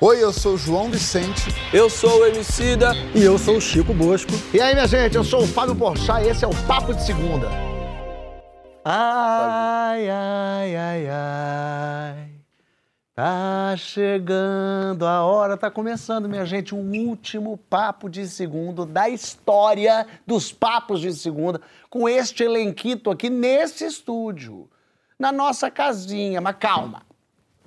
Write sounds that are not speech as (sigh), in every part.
Oi, eu sou o João Vicente. Eu sou o Emicida. E eu sou o Chico Bosco. E aí, minha gente, eu sou o Fábio Porchat e esse é o Papo de Segunda. Ai, ai, ai, ai. Tá chegando a hora, tá começando, minha gente, o último papo de segundo da história dos papos de segunda, com este elenquito aqui nesse estúdio, na nossa casinha. Mas calma,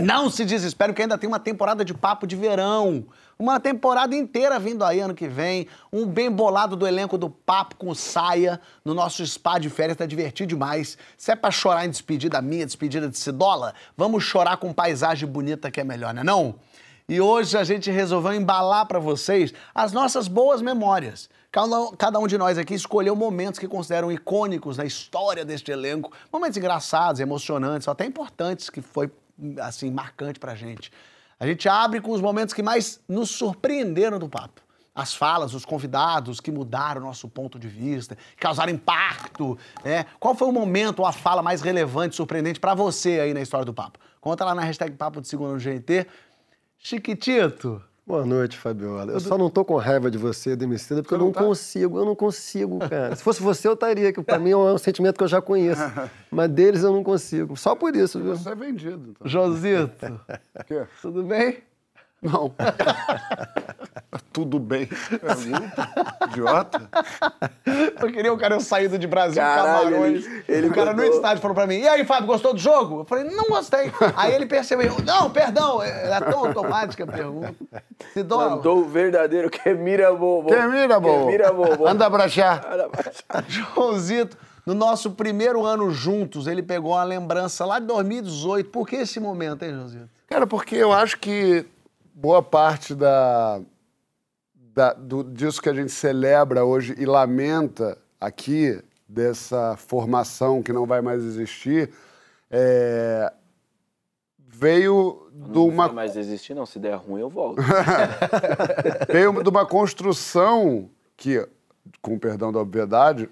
não se desespere, que ainda tem uma temporada de papo de verão. Uma temporada inteira vindo aí ano que vem. Um bem bolado do elenco do Papo com Saia no nosso spa de férias. Tá divertido demais. Se é pra chorar em despedida minha, despedida de Cidola, vamos chorar com paisagem bonita que é melhor, né não? E hoje a gente resolveu embalar para vocês as nossas boas memórias. Cada um de nós aqui escolheu momentos que consideram icônicos na história deste elenco. Momentos engraçados, emocionantes, até importantes que foi assim marcante pra gente. A gente abre com os momentos que mais nos surpreenderam do papo. As falas, os convidados que mudaram o nosso ponto de vista, causaram impacto. Né? Qual foi o momento ou a fala mais relevante, surpreendente para você aí na história do papo? Conta lá na hashtag Papo de Segunda no GNT. Chiquitito, Boa noite, Fabiola. Eu só não tô com raiva de você, Demicida, porque eu não tá? consigo, eu não consigo, (laughs) cara. Se fosse você, eu estaria, que pra mim é um sentimento que eu já conheço. (laughs) Mas deles eu não consigo. Só por isso, viu? Você é vendido. Então. Josito. (laughs) Tudo bem? Não. (laughs) Tudo bem. É idiota. Eu queria o cara saído de Brasil, Caralho, Camarões. Ele, ele o cara no estádio falou pra mim: E aí, Fábio, gostou do jogo? Eu falei: Não gostei. aí ele percebeu: Não, perdão, é tão automática a pergunta. Sidoro. Mandou o verdadeiro que é mira bobo. Que é mira bobo. Que mira bobo. Anda pra chá. (laughs) Joãozito. No nosso primeiro ano juntos, ele pegou uma lembrança lá de 2018. Por que esse momento, hein, Joãozito? Cara, porque eu acho que boa parte da, da, do, disso que a gente celebra hoje e lamenta aqui, dessa formação que não vai mais existir, é, veio de uma. Não vai mais existir, não. Se der ruim, eu volto. (laughs) veio de uma construção que, com perdão da obviedade,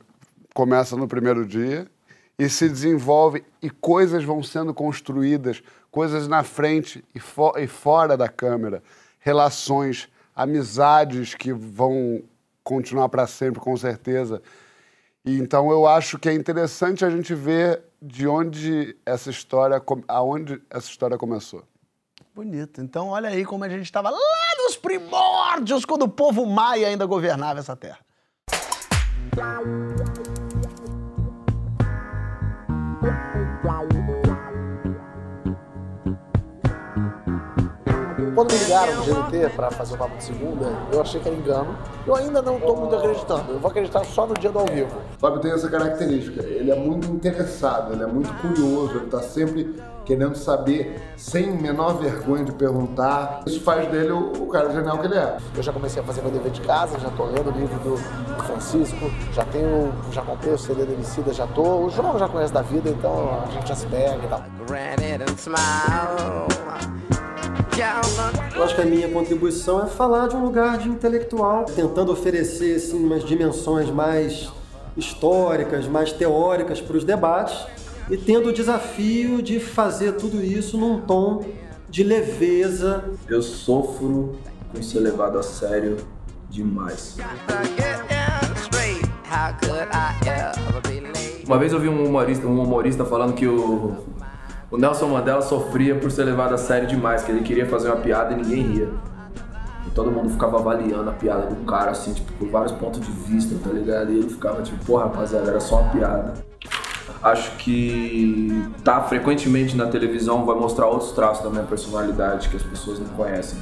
começa no primeiro dia e se desenvolve e coisas vão sendo construídas coisas na frente e, fo e fora da câmera, relações, amizades que vão continuar para sempre, com certeza. E, então eu acho que é interessante a gente ver de onde essa história, aonde essa história começou. Bonito. Então olha aí como a gente estava lá nos primórdios, quando o povo maia ainda governava essa terra. Quando me ligaram no GNT para fazer o papo de segunda, eu achei que era engano. Eu ainda não estou muito acreditando. Eu vou acreditar só no dia do ao vivo. O Fábio tem essa característica. Ele é muito interessado, ele é muito curioso, ele está sempre querendo saber, sem menor vergonha de perguntar. Isso faz dele o, o, cara genial que ele é. Eu já comecei a fazer meu dever de casa, já estou lendo o livro do Francisco, já tenho, já comprei o CD do Emicida, já tô. O João já conhece da vida, então a gente já se pega e tal. Eu acho que a minha contribuição é falar de um lugar de intelectual, tentando oferecer assim, umas dimensões mais históricas, mais teóricas para os debates e tendo o desafio de fazer tudo isso num tom de leveza. Eu sofro com ser levado a sério demais. Uma vez eu vi um humorista, um humorista falando que o o Nelson Mandela sofria por ser levado a sério demais, que ele queria fazer uma piada e ninguém ria. E todo mundo ficava avaliando a piada do cara, assim, tipo, por vários pontos de vista, tá ligado? E ele ficava tipo, porra, rapaziada, era só uma piada. Acho que tá frequentemente na televisão vai mostrar outros traços da minha personalidade que as pessoas não conhecem.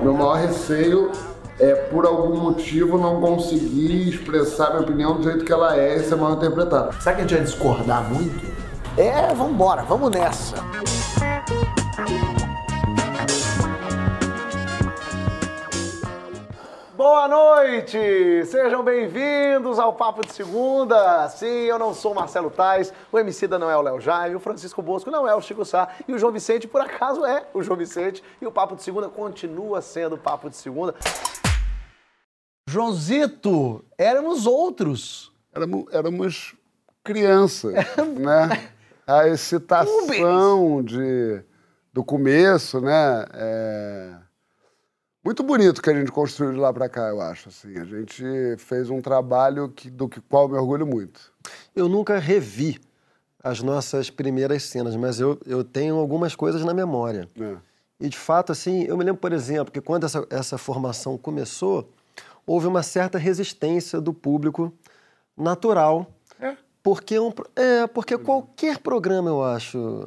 Meu maior receio é, por algum motivo, não conseguir expressar minha opinião do jeito que ela é e ser mal interpretada. Sabe que a gente vai discordar muito? É, vambora, vamos nessa. Boa noite! Sejam bem-vindos ao Papo de Segunda. Sim, eu não sou Marcelo Tais, o Emicida não é o Léo Jaime, o Francisco Bosco não é o Chico Sá e o João Vicente, por acaso, é o João Vicente. E o Papo de Segunda continua sendo o Papo de Segunda. Joãozito, éramos outros. Éramos, éramos crianças, (laughs) né? a excitação de, do começo, né? É muito bonito que a gente construiu de lá para cá, eu acho. Assim, a gente fez um trabalho que, do que qual eu me orgulho muito. Eu nunca revi as nossas primeiras cenas, mas eu, eu tenho algumas coisas na memória. É. E de fato, assim, eu me lembro, por exemplo, que quando essa, essa formação começou, houve uma certa resistência do público natural. É. Porque, um, é, porque qualquer programa, eu acho,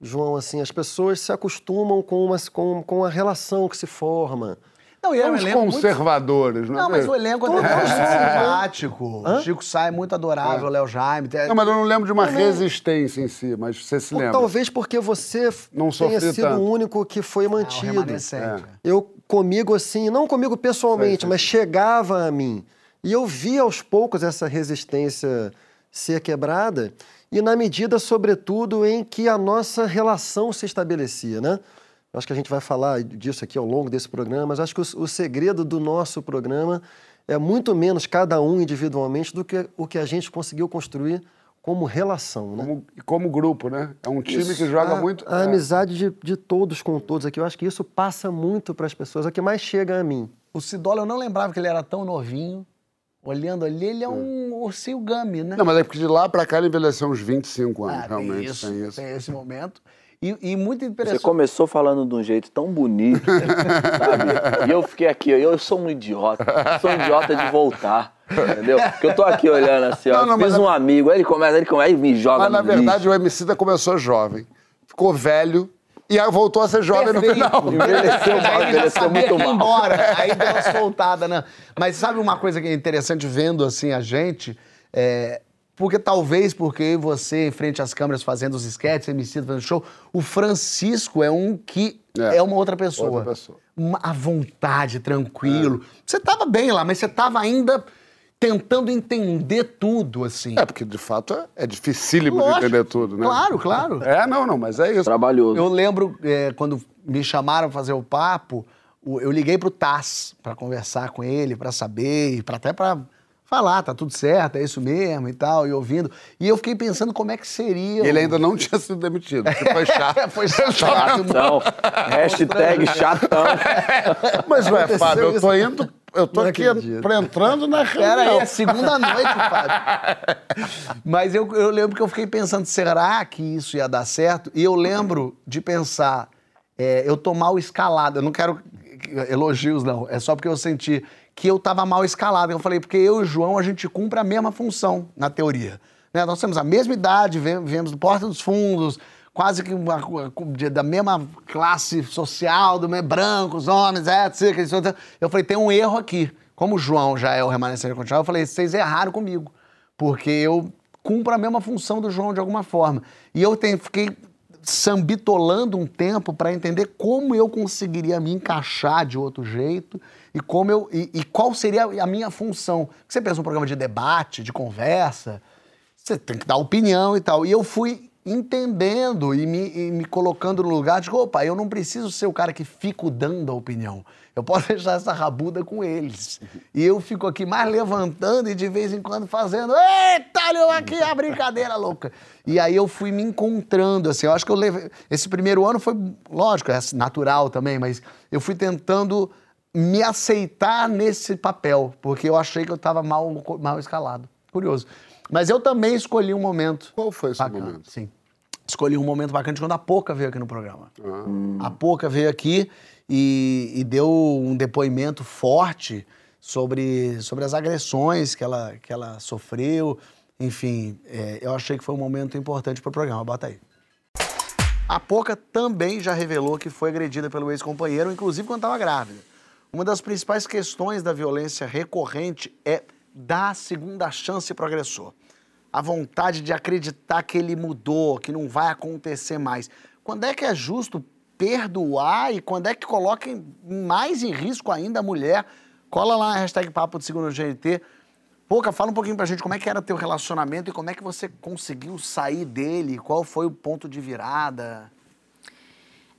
João, assim, as pessoas se acostumam com, uma, com, com a relação que se forma. Não, e é um Os elenco muito- conservadores, não é Não, mas o elenco é muito são, simpático. Hã? Chico é muito adorável, É. Léo Jaime. tem- Não, mas eu não lembro de uma resistência em si, mas você se Ou lembra. talvez porque você Não tenha sido tanto. o único que foi Ah, o mantido. remanescente. Eu comigo assim, não comigo pessoalmente, mas chegava a mim. E eu vi aos poucos essa resistência ser quebrada e na medida, sobretudo, em que a nossa relação se estabelecia, né? Acho que a gente vai falar disso aqui ao longo desse programa, mas acho que o, o segredo do nosso programa é muito menos cada um individualmente do que o que a gente conseguiu construir como relação, né? Como, e como grupo, né? É um time Isso, que joga a, muito. A é. amizade de, de todos com todos aqui, eu acho que isso passa muito para as pessoas. É o que mais chega a mim. O Cidola, eu não lembrava que ele era tão novinho. Olhando ali, ele é um ursinho gummy, né? Não, mas é porque de lá pra cá ele envelheceu uns 25 anos, Ah, tem realmente. isso, tem isso. tem esse momento. E, e muito Você interessante. começou falando de um jeito tão bonito, (laughs) sabe? E eu fiquei aqui, eu sou um idiota. Sou um idiota de voltar, entendeu? Porque eu tô aqui olhando assim, ó. Não, não, fiz um amigo, aí ele começa, ele começa, aí me joga Mas na verdade lixo. o Emicida começou jovem, ficou velho e aí voltou a ser jovem no final. Envelheceu mal, envelheceu muito mal. embora. Aí deu uma soltada, né? Mas sabe uma coisa que é interessante vendo assim a gente? É, porque talvez porque você, em frente às câmeras, fazendo os sketches, MC fazendo show, o Francisco é um que é, É, uma outra pessoa. outra pessoa. Uma, à vontade, tranquilo. Você tava bem lá, mas você tava ainda tentando entender tudo, assim. É, porque de fato é, é dificílimo de Lógico. entender tudo, né? Claro, claro. É, não, não, mas é isso. Trabalhoso. Eu lembro é, quando me chamaram pra fazer o papo, eu liguei pro Taz pra conversar com ele, pra saber, e pra, até pra falar, tá tudo certo, é isso mesmo e tal, e ouvindo. E eu fiquei pensando como é que seria. Ele o- ainda não tinha sido demitido, que (laughs) foi chato. Foi chato. Chatão. Hashtag chatão. (laughs) Mas, ué, Fábio, eu tô indo, eu tô Não aqui pra- entrando na Pera aí, reunião. é segunda noite, Fábio. Mas eu, eu lembro que eu fiquei pensando, será que isso ia dar certo? E eu lembro de pensar, é, eu tô mal escalado. Eu não quero elogios, não. É só porque eu senti que eu tava mal escalado. Eu falei, porque eu e o João, a gente cumpre a mesma função, na teoria. Né? Nós temos a mesma idade, viemos do Porta dos Fundos, quase que uma- da mesma classe social, do mesmo, brancos, homens, etc. outro. Eu falei, tem um erro aqui. Como o João já é o remanescente continental, eu falei, vocês erraram comigo. Porque eu cumpro a mesma função do João de alguma forma. E eu tenho, fiquei sambitolando um tempo para entender como eu conseguiria me encaixar de outro jeito e como eu e, e qual seria a minha função. Você pensa um programa de debate, de conversa, você tem que dar opinião e tal. E eu fui entendendo e me, e me colocando no lugar de, opa, eu não preciso ser o cara que fico dando a opinião. Eu posso (laughs) deixar essa rabuda com eles. E eu fico aqui mais levantando e de vez em quando fazendo, eita, olha aqui a brincadeira louca. E aí eu fui me encontrando, assim, eu acho que eu levei... Esse primeiro ano foi, lógico, é natural também, mas eu fui tentando me aceitar nesse papel, porque eu achei que eu estava mal, mal escalado. Curioso. Mas eu também escolhi um momento. Qual foi esse bacana, momento? Sim. Escolhi um momento bacana de quando a Poca veio aqui no programa. A Poca veio aqui e, e deu um depoimento forte sobre, sobre as agressões que ela, que ela sofreu. Enfim, é, eu achei que foi um momento importante para o programa. Bota aí. A Poca também já revelou que foi agredida pelo ex-companheiro, inclusive quando estava grávida. Uma das principais questões da violência recorrente é dar a segunda chance para o agressor. A vontade de acreditar que ele mudou, que não vai acontecer mais. Quando é que é justo perdoar e quando é que coloca mais em risco ainda a mulher? Cola lá na hashtag Papo de Segundo GNT. Pouca, fala um pouquinho pra gente como é que era teu relacionamento e como é que você conseguiu sair dele, qual foi o ponto de virada.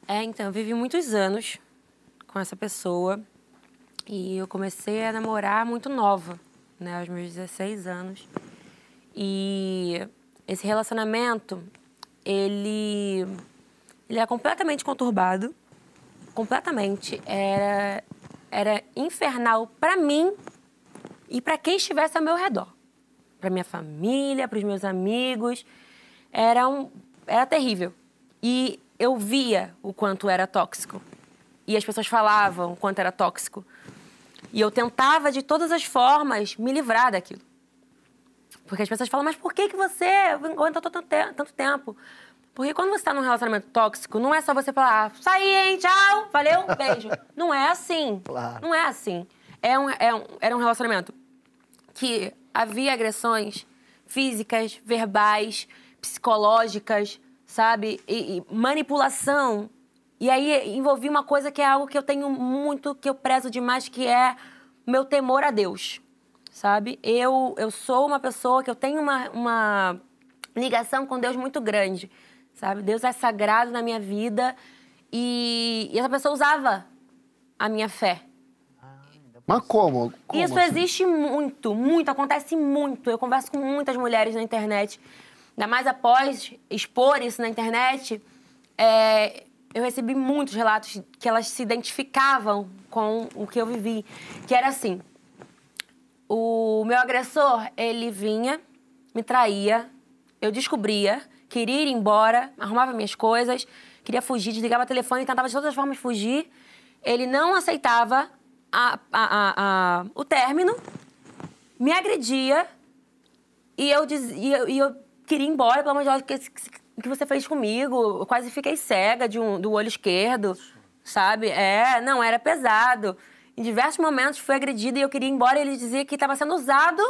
É, então, eu vivi muitos anos com essa pessoa e eu comecei a namorar muito nova, né, aos meus 16 anos. E esse relacionamento, ele, ele era completamente conturbado, completamente. Era, era infernal para mim e para quem estivesse ao meu redor. Para minha família, para os meus amigos. Era, um, era terrível. E eu via o quanto era tóxico. E as pessoas falavam o quanto era tóxico. E eu tentava, de todas as formas, me livrar daquilo. Porque as pessoas falam, mas por que, que você te tanto tempo? Porque quando você está num relacionamento tóxico, não é só você falar, ah, saí, hein, tchau, valeu, (laughs) beijo. não é assim. Claro. Não é assim. É um, é um, era um relacionamento que havia agressões físicas, verbais, psicológicas, sabe? E, e manipulação. E aí envolvia uma coisa que é algo que eu tenho muito, que eu prezo demais, que é meu temor a Deus, sabe? Eu, eu sou uma pessoa que eu tenho uma, uma ligação com Deus muito grande, sabe? Deus é sagrado na minha vida e, e essa pessoa usava a minha fé. Mas como? como Isso assim? existe muito, muito, acontece muito. Eu converso com muitas mulheres na internet, ainda mais após expor isso na internet. É, eu recebi muitos relatos que elas se identificavam com o que eu vivi, que era assim: o meu agressor ele vinha, me traía, eu descobria, queria ir embora, arrumava minhas coisas, queria fugir, desligava o telefone, tentava de todas as formas fugir. Ele não aceitava a- a- a- o término, me agredia e eu, diz, e eu, e eu queria ir embora, pelo amor de Deus, o que, que você fez comigo? Eu quase fiquei cega de um, do olho esquerdo, sabe? É, não, era pesado. Em diversos momentos fui agredida e eu queria ir embora e ele dizia que estava sendo usado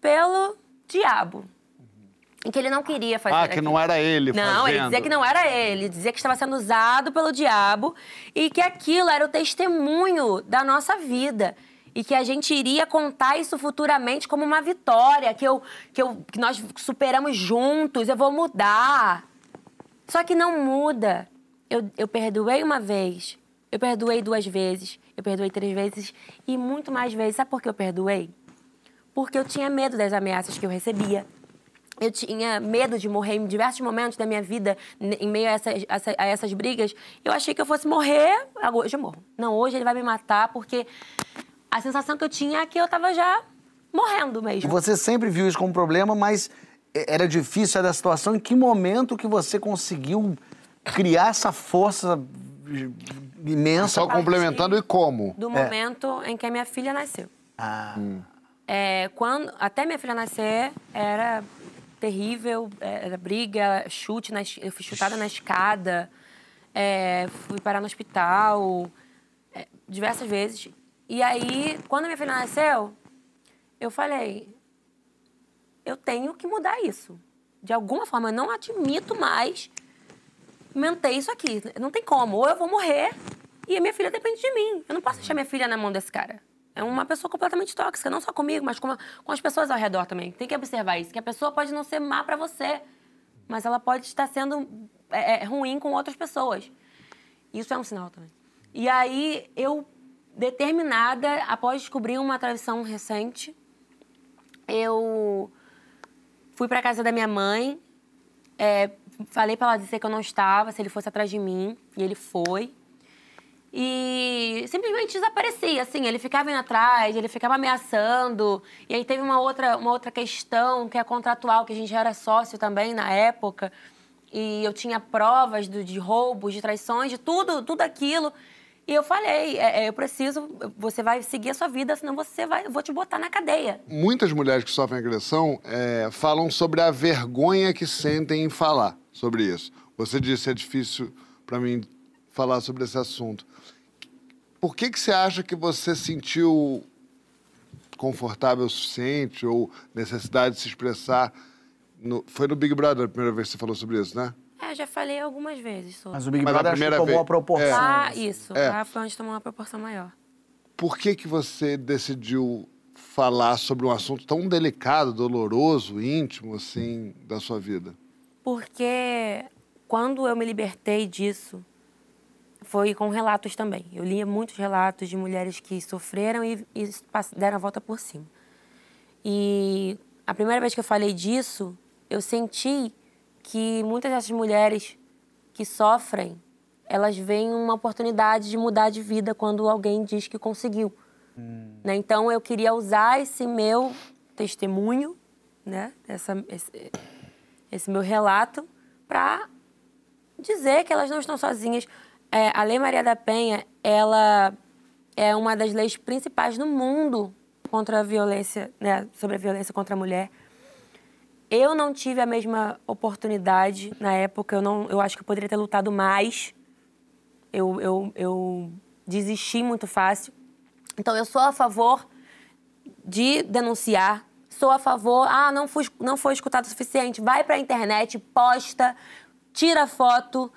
pelo diabo. E que ele não queria fazer Ah, que aquilo. não era ele Não, ele fazendo. dizia que não era ele, dizia que estava sendo usado pelo diabo e que aquilo era o testemunho da nossa vida. E que a gente iria contar isso futuramente como uma vitória, que, eu, que, eu, que nós superamos juntos, eu vou mudar. Só que não muda. Eu, eu perdoei uma vez, eu perdoei duas vezes, eu perdoei três vezes e muito mais vezes. Sabe por que eu perdoei? Porque eu tinha medo das ameaças que eu recebia. Eu tinha medo de morrer em diversos momentos da minha vida, em meio a essas, essa- a essas brigas. Eu achei que eu fosse morrer, agora hoje eu morro. Não, hoje ele vai me matar, porque a sensação que eu tinha é que eu tava já morrendo mesmo. você sempre viu isso como problema, mas era difícil essa situação. Em que momento que você conseguiu criar essa força imensa? Só complementando e como? Do momento em que a minha filha nasceu. Ah, É, quando, até minha filha nascer, era terrível, era briga, chute, na, eu fui chutada na escada, é, fui parar no hospital é, diversas vezes. E aí, quando minha filha nasceu, eu falei, eu tenho que mudar isso. De alguma forma, eu não admito mais manter isso aqui. Não tem como. Ou eu vou morrer e a minha filha depende de mim. Eu não posso deixar minha filha na mão desse cara. É uma pessoa completamente tóxica, não só comigo, mas com, com as pessoas ao redor também. Tem que observar isso, que a pessoa pode não ser má pra você, mas ela pode estar sendo é, é, ruim com outras pessoas. Isso é um sinal também. E aí, eu, determinada, após descobrir uma traição recente, eu fui pra casa da minha mãe, é, falei pra ela dizer que eu não estava, se ele fosse atrás de mim, e ele foi. E simplesmente desaparecia, assim, ele ficava indo atrás, ele ficava ameaçando. E aí teve uma outra, uma outra questão, que é contratual, que a gente já era sócio também na época. E eu tinha provas do- de roubos, de traições, de tudo, tudo aquilo. E eu falei, é, é, eu preciso, você vai seguir a sua vida, senão você vai, eu vou te botar na cadeia. Muitas mulheres que sofrem agressão é, falam sobre a vergonha que sentem em falar sobre isso. Você disse é difícil para mim falar sobre esse assunto. Por que, que você acha que você sentiu confortável o suficiente ou necessidade de se expressar? no- foi no Big Brother a primeira vez que você falou sobre isso, né? É, já falei algumas vezes sobre. mas o Big Mas Brother primeira tomou vez- a proporção. Lá, isso. É. Lá foi onde tomou uma proporção maior. Por que, que você decidiu falar sobre um assunto tão delicado, doloroso, íntimo, assim, da sua vida? Porque quando eu me libertei disso, foi com relatos também. Eu lia muitos relatos de mulheres que sofreram e, e deram a volta por cima. E a primeira vez que eu falei disso, eu senti que muitas dessas mulheres que sofrem, elas veem uma oportunidade de mudar de vida quando alguém diz que conseguiu. Né? Então eu queria usar esse meu testemunho, né? Essa, esse, esse meu relato, para dizer que elas não estão sozinhas. É, a Lei Maria da Penha, ela é uma das leis principais no mundo contra a violência, né, sobre a violência contra a mulher. Eu não tive a mesma oportunidade na época, eu, não, eu acho que eu poderia ter lutado mais. Eu, eu, eu desisti muito fácil. Então, eu sou a favor de denunciar, sou a favor, ah, não, fui, não foi escutado o suficiente, vai para a internet, posta, tira foto,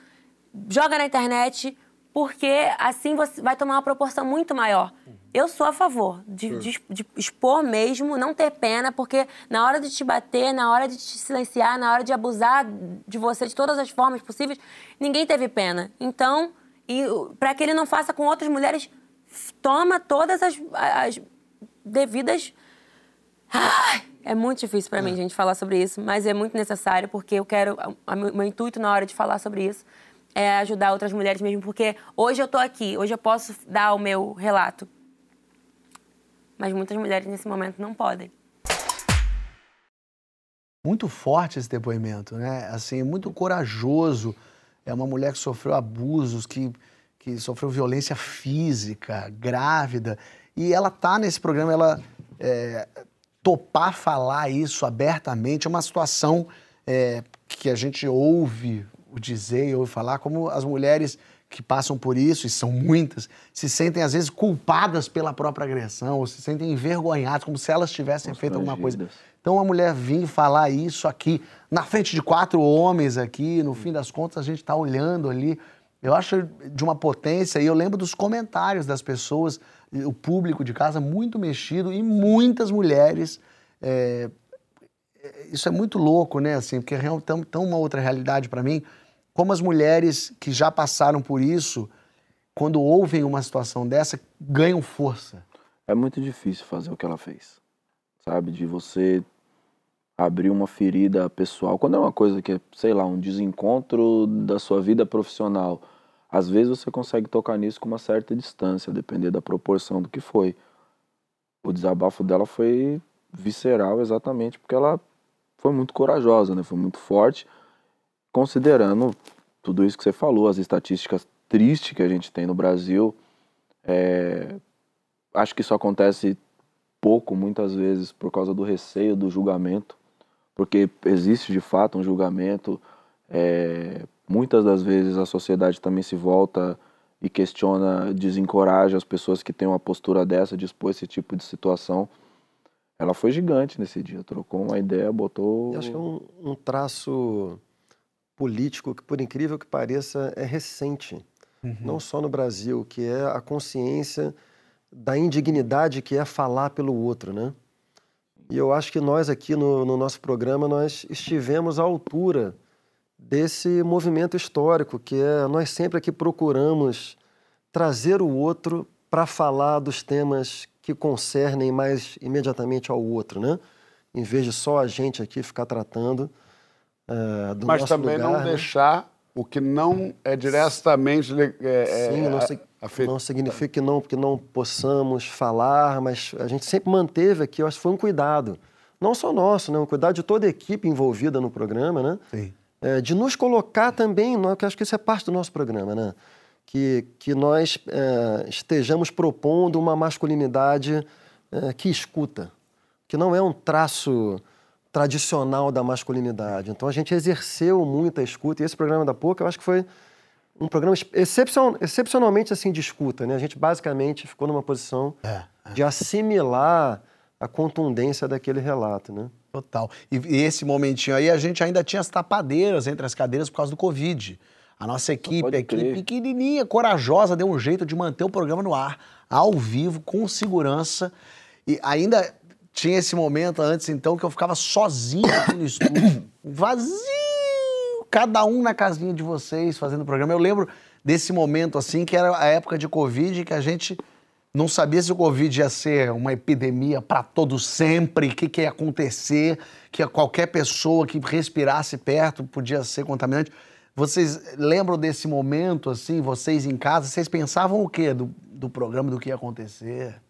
joga na internet, porque assim você vai tomar uma proporção muito maior. Eu sou a favor de, de, de, expor mesmo, não ter pena, porque na hora de te bater, na hora de te silenciar, na hora de abusar de você de todas as formas possíveis, ninguém teve pena. Então, para que ele não faça com outras mulheres, toma todas as, as devidas. Ai, é muito difícil para é. mim, gente, falar sobre isso, mas é muito necessário, porque eu quero. O meu intuito na hora de falar sobre isso é ajudar outras mulheres mesmo, porque hoje eu tô aqui, hoje eu posso dar o meu relato mas muitas mulheres nesse momento não podem. Muito forte esse depoimento, né? Assim, muito corajoso. É uma mulher que sofreu abusos, que, que sofreu violência física, grávida. E ela tá nesse programa, ela é, topar falar isso abertamente é uma situação é, que a gente ouve dizer e ouve falar, como as mulheres que passam por isso, e são muitas, se sentem às vezes culpadas pela própria agressão, ou se sentem envergonhadas, como se elas tivessem feito alguma coisa. Então a mulher vir falar isso aqui, na frente de quatro homens aqui, no fim das contas a gente está olhando ali, eu acho de uma potência, e eu lembro dos comentários das pessoas, o público de casa muito mexido, e muitas mulheres. É, isso é muito louco, né? Assim, porque é tão, tão uma outra realidade para mim como as mulheres que já passaram por isso, quando ouvem uma situação dessa, ganham força. É muito difícil fazer o que ela fez, sabe? De você abrir uma ferida pessoal. Quando é uma coisa que é, sei lá, um desencontro da sua vida profissional, às vezes você consegue tocar nisso com uma certa distância, depender da proporção do que foi. O desabafo dela foi visceral exatamente porque ela foi muito corajosa, né? Foi muito forte considerando tudo isso que você falou, as estatísticas tristes que a gente tem no Brasil, é, acho que isso acontece pouco, muitas vezes, por causa do receio do julgamento, porque existe de fato um julgamento. É, muitas das vezes a sociedade também se volta e questiona, desencoraja as pessoas que têm uma postura dessa, de esse tipo de situação. Ela foi gigante nesse dia, trocou uma ideia, botou. Eu acho que é um, um traço político que, por incrível que pareça, é recente, uhum. não só no Brasil, que é a consciência da indignidade que é falar pelo outro, né? E eu acho que nós aqui no, no nosso programa nós estivemos à altura desse movimento histórico, que é nós sempre aqui procuramos trazer o outro para falar dos temas que concernem mais imediatamente ao outro, né? Em vez de só a gente aqui ficar tratando uh, do Mas também lugar, não né? deixar o que não é diretamente é, Sim, não, a, não significa que não, que não possamos falar, mas a gente sempre manteve aqui, eu acho que foi um cuidado. Não só nosso, né? um cuidado de toda a equipe envolvida no programa, né? Sim. É, de nos colocar também, que acho que isso é parte do nosso programa, né? Que, que nós é, estejamos propondo uma masculinidade é, que escuta, que não é um traço tradicional da masculinidade. Então a gente exerceu muita escuta e esse programa da POCA eu acho que foi um programa excepcion, excepcionalmente assim de escuta, né? A gente basicamente ficou numa posição é, é. de assimilar a contundência daquele relato, né? Total. E, e, esse momentinho aí a gente ainda tinha as tapadeiras entre as cadeiras por causa do Covid. A nossa equipe aqui, pequenininha, corajosa, deu um jeito de manter o programa no ar, ao vivo, com segurança. E ainda tinha esse momento antes, então, que eu ficava sozinho aqui no estúdio, vazio, cada um na casinha de vocês fazendo o programa. Eu lembro desse momento, assim, que era a época de Covid, que a gente não sabia se o Covid ia ser uma epidemia para todos sempre, o que, que ia acontecer, que qualquer pessoa que respirasse perto podia ser contaminante. Vocês lembram desse momento, assim, vocês em casa, vocês pensavam o quê do, do programa, do que ia acontecer?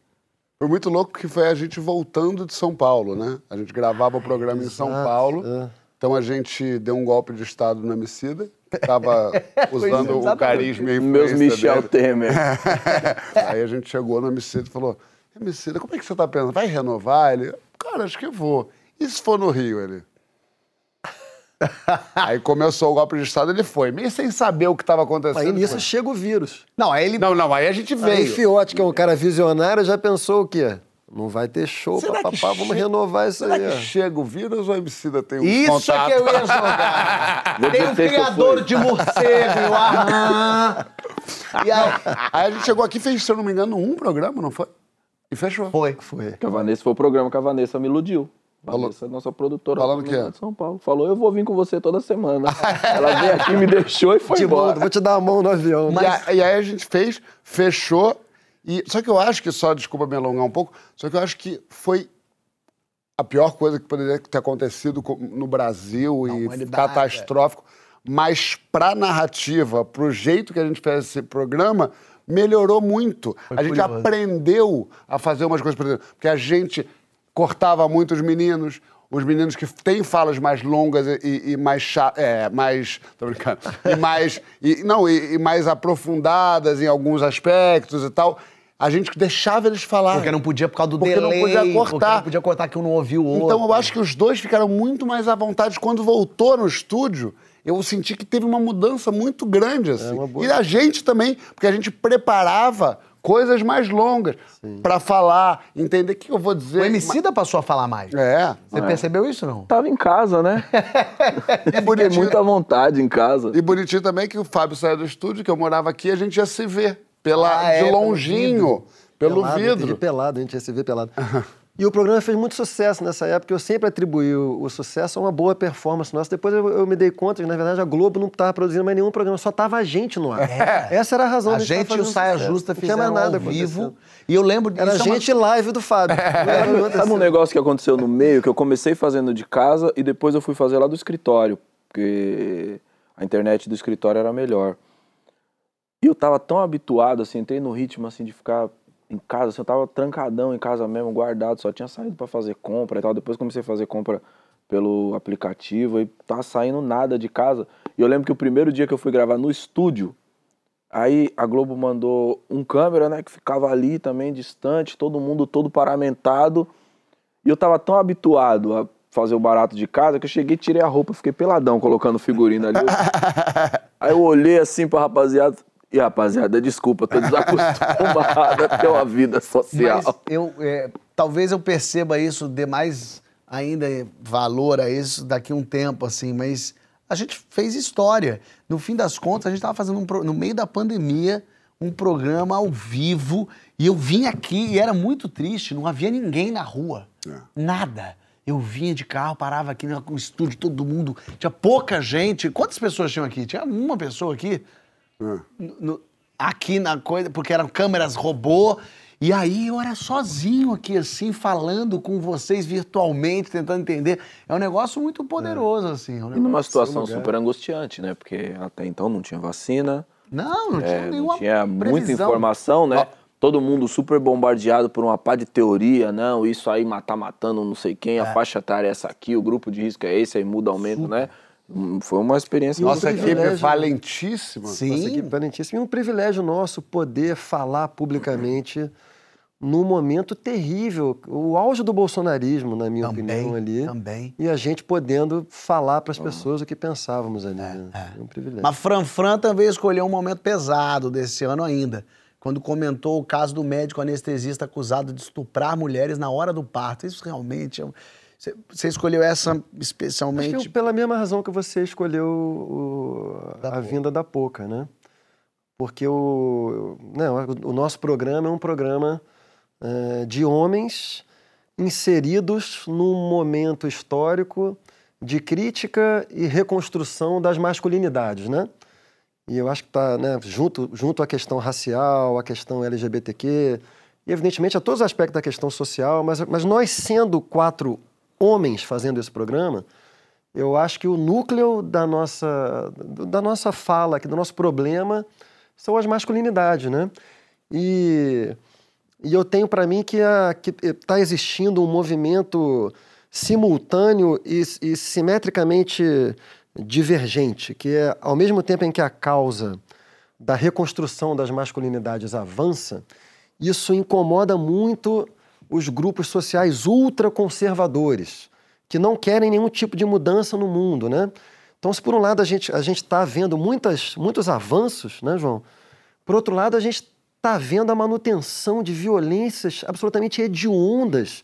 Foi muito louco que foi a gente voltando de São Paulo, né? A gente gravava o programa em São Paulo. é. Então a gente deu um golpe de Estado no Emicida. Tava (laughs) usando o carisma e Meus Michel dele. Temer. (laughs) Aí a gente chegou no Emicida e falou, Emicida, como é que você tá pensando? Vai renovar? Ele, cara, acho que vou. E se for no Rio? Ele... (laughs) Aí começou o golpe de Estado, ele foi, meio sem saber o que estava acontecendo. Aí nisso foi. chega o vírus. Não, aí ele. Não, não, aí a gente Aí veio. Fiote, que é um cara visionário, já pensou o quê? Não vai ter show, Será papapá, vamos che- renovar isso Será aí. que chega o vírus ou o Emicida tem um Isso é contato? que eu ia jogar. (laughs) Tem um criador de morcego, o. E aí, (laughs) Aí a gente chegou aqui e fez, se eu não me engano, um programa, não foi? E fechou. foi. Foi. Que a Vanessa foi o programa que a Vanessa me iludiu. Vanessa, nossa produtora Falando quê? de São Paulo. Falou, eu vou vir com você toda semana. (laughs) Ela veio aqui, me deixou e foi Te embora. mando, vou te dar a mão no avião. E, a- e aí a gente fez, fechou. E, só que eu acho que, só desculpa me alongar um pouco, só que eu acho que foi a pior coisa que poderia ter acontecido co- no Brasil e humanidade, catastrófico. Mas pra narrativa, pro jeito que a gente fez esse programa, melhorou muito. a gente curioso. aprendeu a fazer umas coisas, por exemplo, porque a gente cortava muito os meninos, os meninos que têm falas mais longas e, e- mais cha- é, mais, tô brincando, e mais, e, não, e, e mais aprofundadas em alguns aspectos e tal, a gente deixava eles falarem. Porque não podia por causa do Porque não delay. podia Porque cortar. não podia cortar que um não ouviu o outro. Então eu acho que os dois ficaram muito mais à vontade. Quando voltou no estúdio, eu senti que teve uma mudança muito grande. Assim. boa- E a gente também, porque a gente preparava coisas mais longas pra falar, entender o que eu vou dizer. O Emicida passou a falar mais. É. Você percebeu isso, não? Tava em casa, né? (laughs) Fiquei bonitinho. muito à vontade em casa. E bonitinho também que o Fábio saiu do estúdio, que eu morava aqui, a gente ia se ver pela, Ah, é, de pelo longinho, pelo Pelado, vidro. pelado, a gente ia se ver pelado. (laughs) E o programa fez muito sucesso nessa época. Eu sempre atribuí o, o sucesso a uma boa performance nossa. Depois eu, eu me dei conta que, na verdade, a Globo não estava produzindo mais nenhum programa, só tava a gente no ar. Essa era a razão A de gente e o Saia Justa Não tinha fizeram mais nada ao vivo. acontecendo. E eu lembro disso. Era a é uma- gente live do Fábio. (laughs) Que Sabe um negócio que aconteceu no meio, que eu comecei fazendo de casa e depois eu fui fazer lá do escritório, porque a internet do escritório era melhor. E eu tava tão habituado, assim, entrei no ritmo, assim, de ficar em casa, assim, eu tava trancadão em casa mesmo, guardado, só tinha saído pra fazer compra e tal. Depois comecei a fazer compra pelo aplicativo e tava saindo nada de casa. E eu lembro que o primeiro dia que eu fui gravar no estúdio, Aí a Globo mandou um câmera, né, que ficava ali também distante, todo mundo todo paramentado. E eu tava tão habituado a fazer o barato de casa que eu cheguei, tirei a roupa, fiquei peladão colocando figurino ali. (laughs) Aí eu olhei assim pra rapaziada, e rapaziada, desculpa, tô desacostumado a ter uma vida social. Mas eu, é, talvez eu perceba isso, dê mais ainda valor a isso daqui a um tempo, assim, mas a gente fez história. No fim das contas, a gente estava fazendo, um pro- no meio da pandemia, um programa ao vivo, e eu vim aqui e era muito triste, não havia ninguém na rua. Nada. Eu vinha de carro, parava aqui no estúdio, todo mundo. Tinha pouca gente. Quantas pessoas tinham aqui? Tinha uma pessoa aqui no- no- aqui na coisa, porque eram câmeras robô. E aí eu era sozinho aqui, assim, falando com vocês virtualmente, tentando entender. É um negócio muito poderoso, assim. é um E numa situação super angustiante, né? Porque até então não tinha vacina, Não, não tinha é, nenhuma não tinha muita previsão. informação, né? Todo mundo super bombardeado por uma pá de teoria, não, isso aí matar matando não sei quem, a faixa etária é essa aqui, o grupo de risco é esse, aí muda, aumenta, né? Foi uma experiência Nossa muito equipe é valentíssima. Nossa Sim. equipe valentíssima. E um privilégio nosso poder falar publicamente num momento terrível, o auge do bolsonarismo, na minha Também, opinião, ali. também. E a gente podendo falar para as pessoas o que pensávamos ali. né? É um privilégio. Mas Fran Fran também escolheu um momento pesado desse ano ainda, quando comentou o caso do médico anestesista acusado de estuprar mulheres na hora do parto. Isso realmente é um- Você escolheu essa Acho especialmente. que pela mesma razão que você escolheu o- a vinda da Poca, né? Porque o, não, o nosso programa é um programa eh, de homens inseridos num momento histórico de crítica e reconstrução das masculinidades, né? E eu acho que está né, junto, junto à questão racial, à questão LGBTQ, e evidentemente a todos os aspectos da questão social, mas, mas nós sendo quatro homens fazendo esse programa, eu acho que o núcleo da nossa, da nossa fala, do nosso problema, são as masculinidades, né? E, e eu tenho para mim que está existindo um movimento simultâneo e, e simetricamente divergente, que é ao mesmo tempo em que a causa da reconstrução das masculinidades avança, isso incomoda muito os grupos sociais ultraconservadores, que não querem nenhum tipo de mudança no mundo, né? Então, se por um lado a gente a está vendo muitas, muitos avanços, né, João? Por outro lado, a gente está vendo a manutenção de violências absolutamente hediondas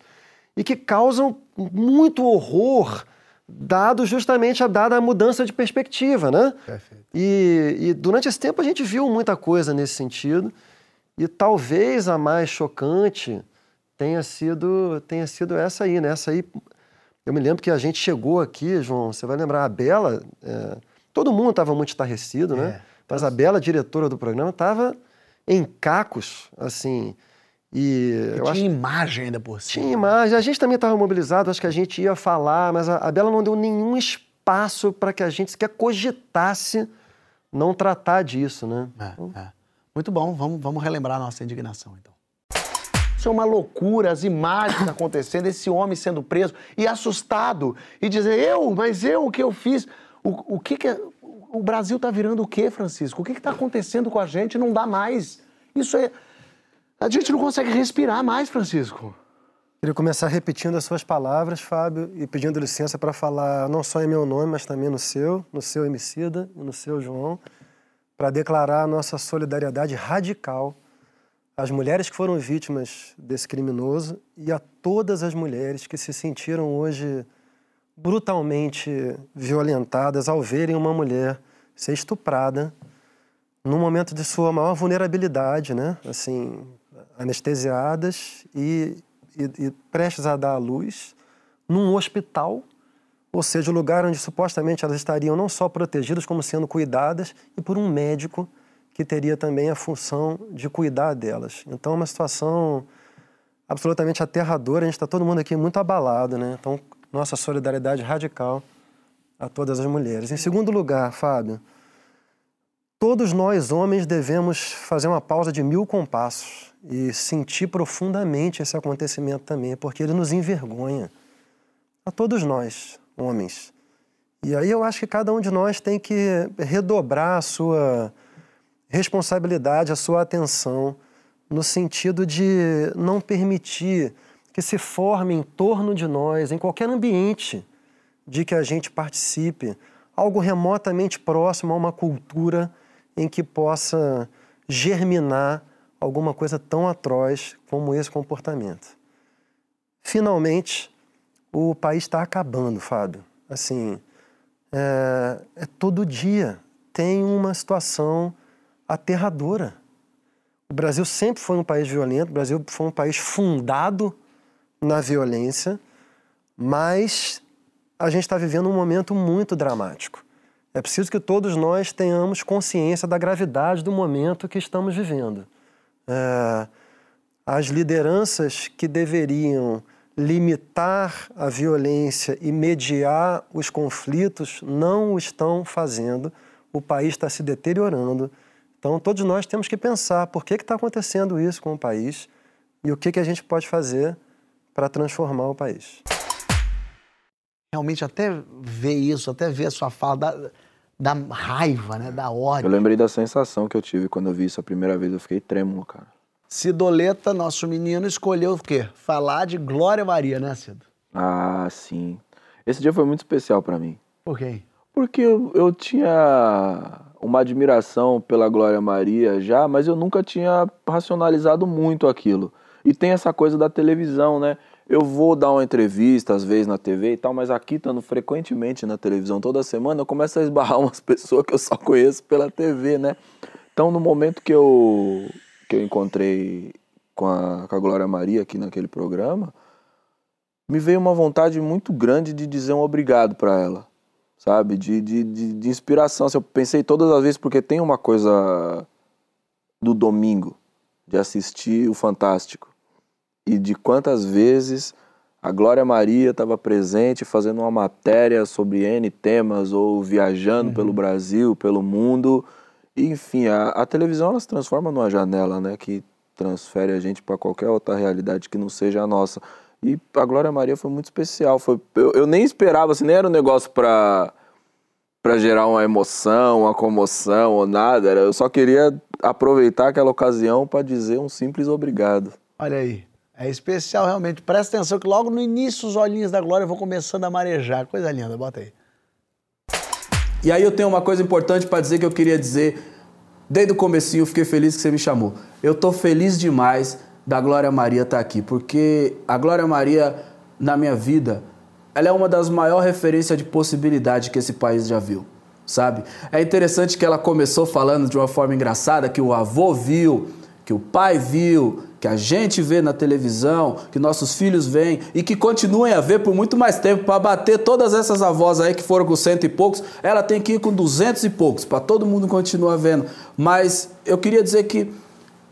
e que causam muito horror, dado justamente a dada a mudança de perspectiva, né? Perfeito. E, e durante esse tempo a gente viu muita coisa nesse sentido e talvez a mais chocante tenha sido tenha sido essa aí, né? Essa aí eu me lembro que a gente chegou aqui, João, você vai lembrar, a Bela, é, todo mundo estava muito estarrecido, né? É. Mas a Bela, diretora do programa, estava em cacos, assim. E, e tinha acho, imagem ainda por cima. Tinha imagem. A gente também estava mobilizado, acho que a gente ia falar, mas a, a Bela não deu nenhum espaço para que a gente sequer cogitasse não tratar disso, né? É, então... é. Muito bom, vamos, vamos relembrar a nossa indignação, então. Isso é uma loucura, as imagens (coughs) acontecendo, esse homem sendo preso e assustado e dizer, eu, mas eu, o que eu fiz? O, o que que é, o Brasil está virando o quê, Francisco? O que está acontecendo com a gente? Não dá mais. Isso é... A gente não consegue respirar mais, Francisco. Queria começar repetindo as suas palavras, Fábio, e pedindo licença para falar não só em meu nome, mas também no seu, no seu Emicida e no seu João, para declarar a nossa solidariedade radical às mulheres que foram vítimas desse criminoso e a todas as mulheres que se sentiram hoje brutalmente violentadas ao verem uma mulher ser estuprada no momento de sua maior vulnerabilidade, né? Assim, anestesiadas e, e, e prestes a dar à luz num hospital, ou seja, o lugar onde supostamente elas estariam não só protegidas, como sendo cuidadas e por um médico que teria também a função de cuidar delas. Então, é uma situação absolutamente aterradora. A gente está todo mundo aqui muito abalado, né? Então, nossa solidariedade radical a todas as mulheres. Em segundo lugar, Fábio, todos nós homens devemos fazer uma pausa de mil compassos e sentir profundamente esse acontecimento também, porque ele nos envergonha. A todos nós, homens. E aí eu acho que cada um de nós tem que redobrar a sua responsabilidade, a sua atenção, no sentido de não permitir que se forme em torno de nós, em qualquer ambiente de que a gente participe, algo remotamente próximo a uma cultura em que possa germinar alguma coisa tão atroz como esse comportamento. Finalmente, o país está acabando, Fábio. Assim, é, é todo dia tem uma situação aterradora. O Brasil sempre foi um país violento, o Brasil foi um país fundado na violência, mas a gente está vivendo um momento muito dramático. É preciso que todos nós tenhamos consciência da gravidade do momento que estamos vivendo. É, as lideranças que deveriam limitar a violência e mediar os conflitos não o estão fazendo. O país está se deteriorando. Então, todos nós temos que pensar por que está acontecendo isso com o país e o que, que a gente pode fazer para transformar o país. Realmente, até ver isso, até ver a sua fala da, da raiva, né, da ódio. Eu lembrei da sensação que eu tive quando eu vi isso a primeira vez, eu fiquei trêmulo, cara. Cidoleta, nosso menino, escolheu o quê? Falar de Glória Maria, né, Cido? Ah, sim. Esse dia foi muito especial para mim. Por quê? Porque eu, eu tinha uma admiração pela Glória Maria já, mas eu nunca tinha racionalizado muito aquilo. E tem essa coisa da televisão, né? Eu vou dar uma entrevista às vezes na TV e tal, mas aqui estando frequentemente na televisão toda semana, eu começo a esbarrar (laughs) umas pessoas que eu só conheço pela TV, né? Então, no momento que eu, que eu encontrei com a, com a Glória Maria aqui naquele programa, me veio uma vontade muito grande de dizer um obrigado para ela sabe? De, de, de, de inspiração. Assim, eu pensei todas as vezes, porque tem uma coisa do domingo, de assistir o Fantástico. e de quantas vezes a Glória Maria estava presente fazendo uma matéria sobre N temas ou viajando Uhum. pelo Brasil, pelo mundo. E, enfim, a, a televisão ela se transforma numa janela, né? Que transfere a gente para qualquer outra realidade que não seja a nossa. E a Glória Maria foi muito especial. Foi, eu, eu nem esperava, assim, nem era um negócio para para gerar uma emoção, uma comoção ou nada. Era, eu só queria aproveitar aquela ocasião para dizer um simples obrigado. Olha aí. É especial realmente. Presta atenção que logo no início os olhinhos da Glória vão começando a marejar. Coisa linda, bota aí. E aí eu tenho uma coisa importante pra dizer que eu queria dizer. Desde o comecinho eu fiquei feliz que você me chamou. Eu tô feliz demais da Glória Maria estar aqui, porque a Glória Maria, na minha vida, ela é uma das maiores referências de possibilidade que esse país já viu, sabe? É interessante que ela começou falando de uma forma engraçada que o avô viu, que o pai viu, que a gente vê na televisão, que nossos filhos veem e que continuem a ver por muito mais tempo para bater todas essas avós aí que foram com cento e poucos, ela tem que ir com duzentos e poucos para todo mundo continuar vendo. Mas eu queria dizer que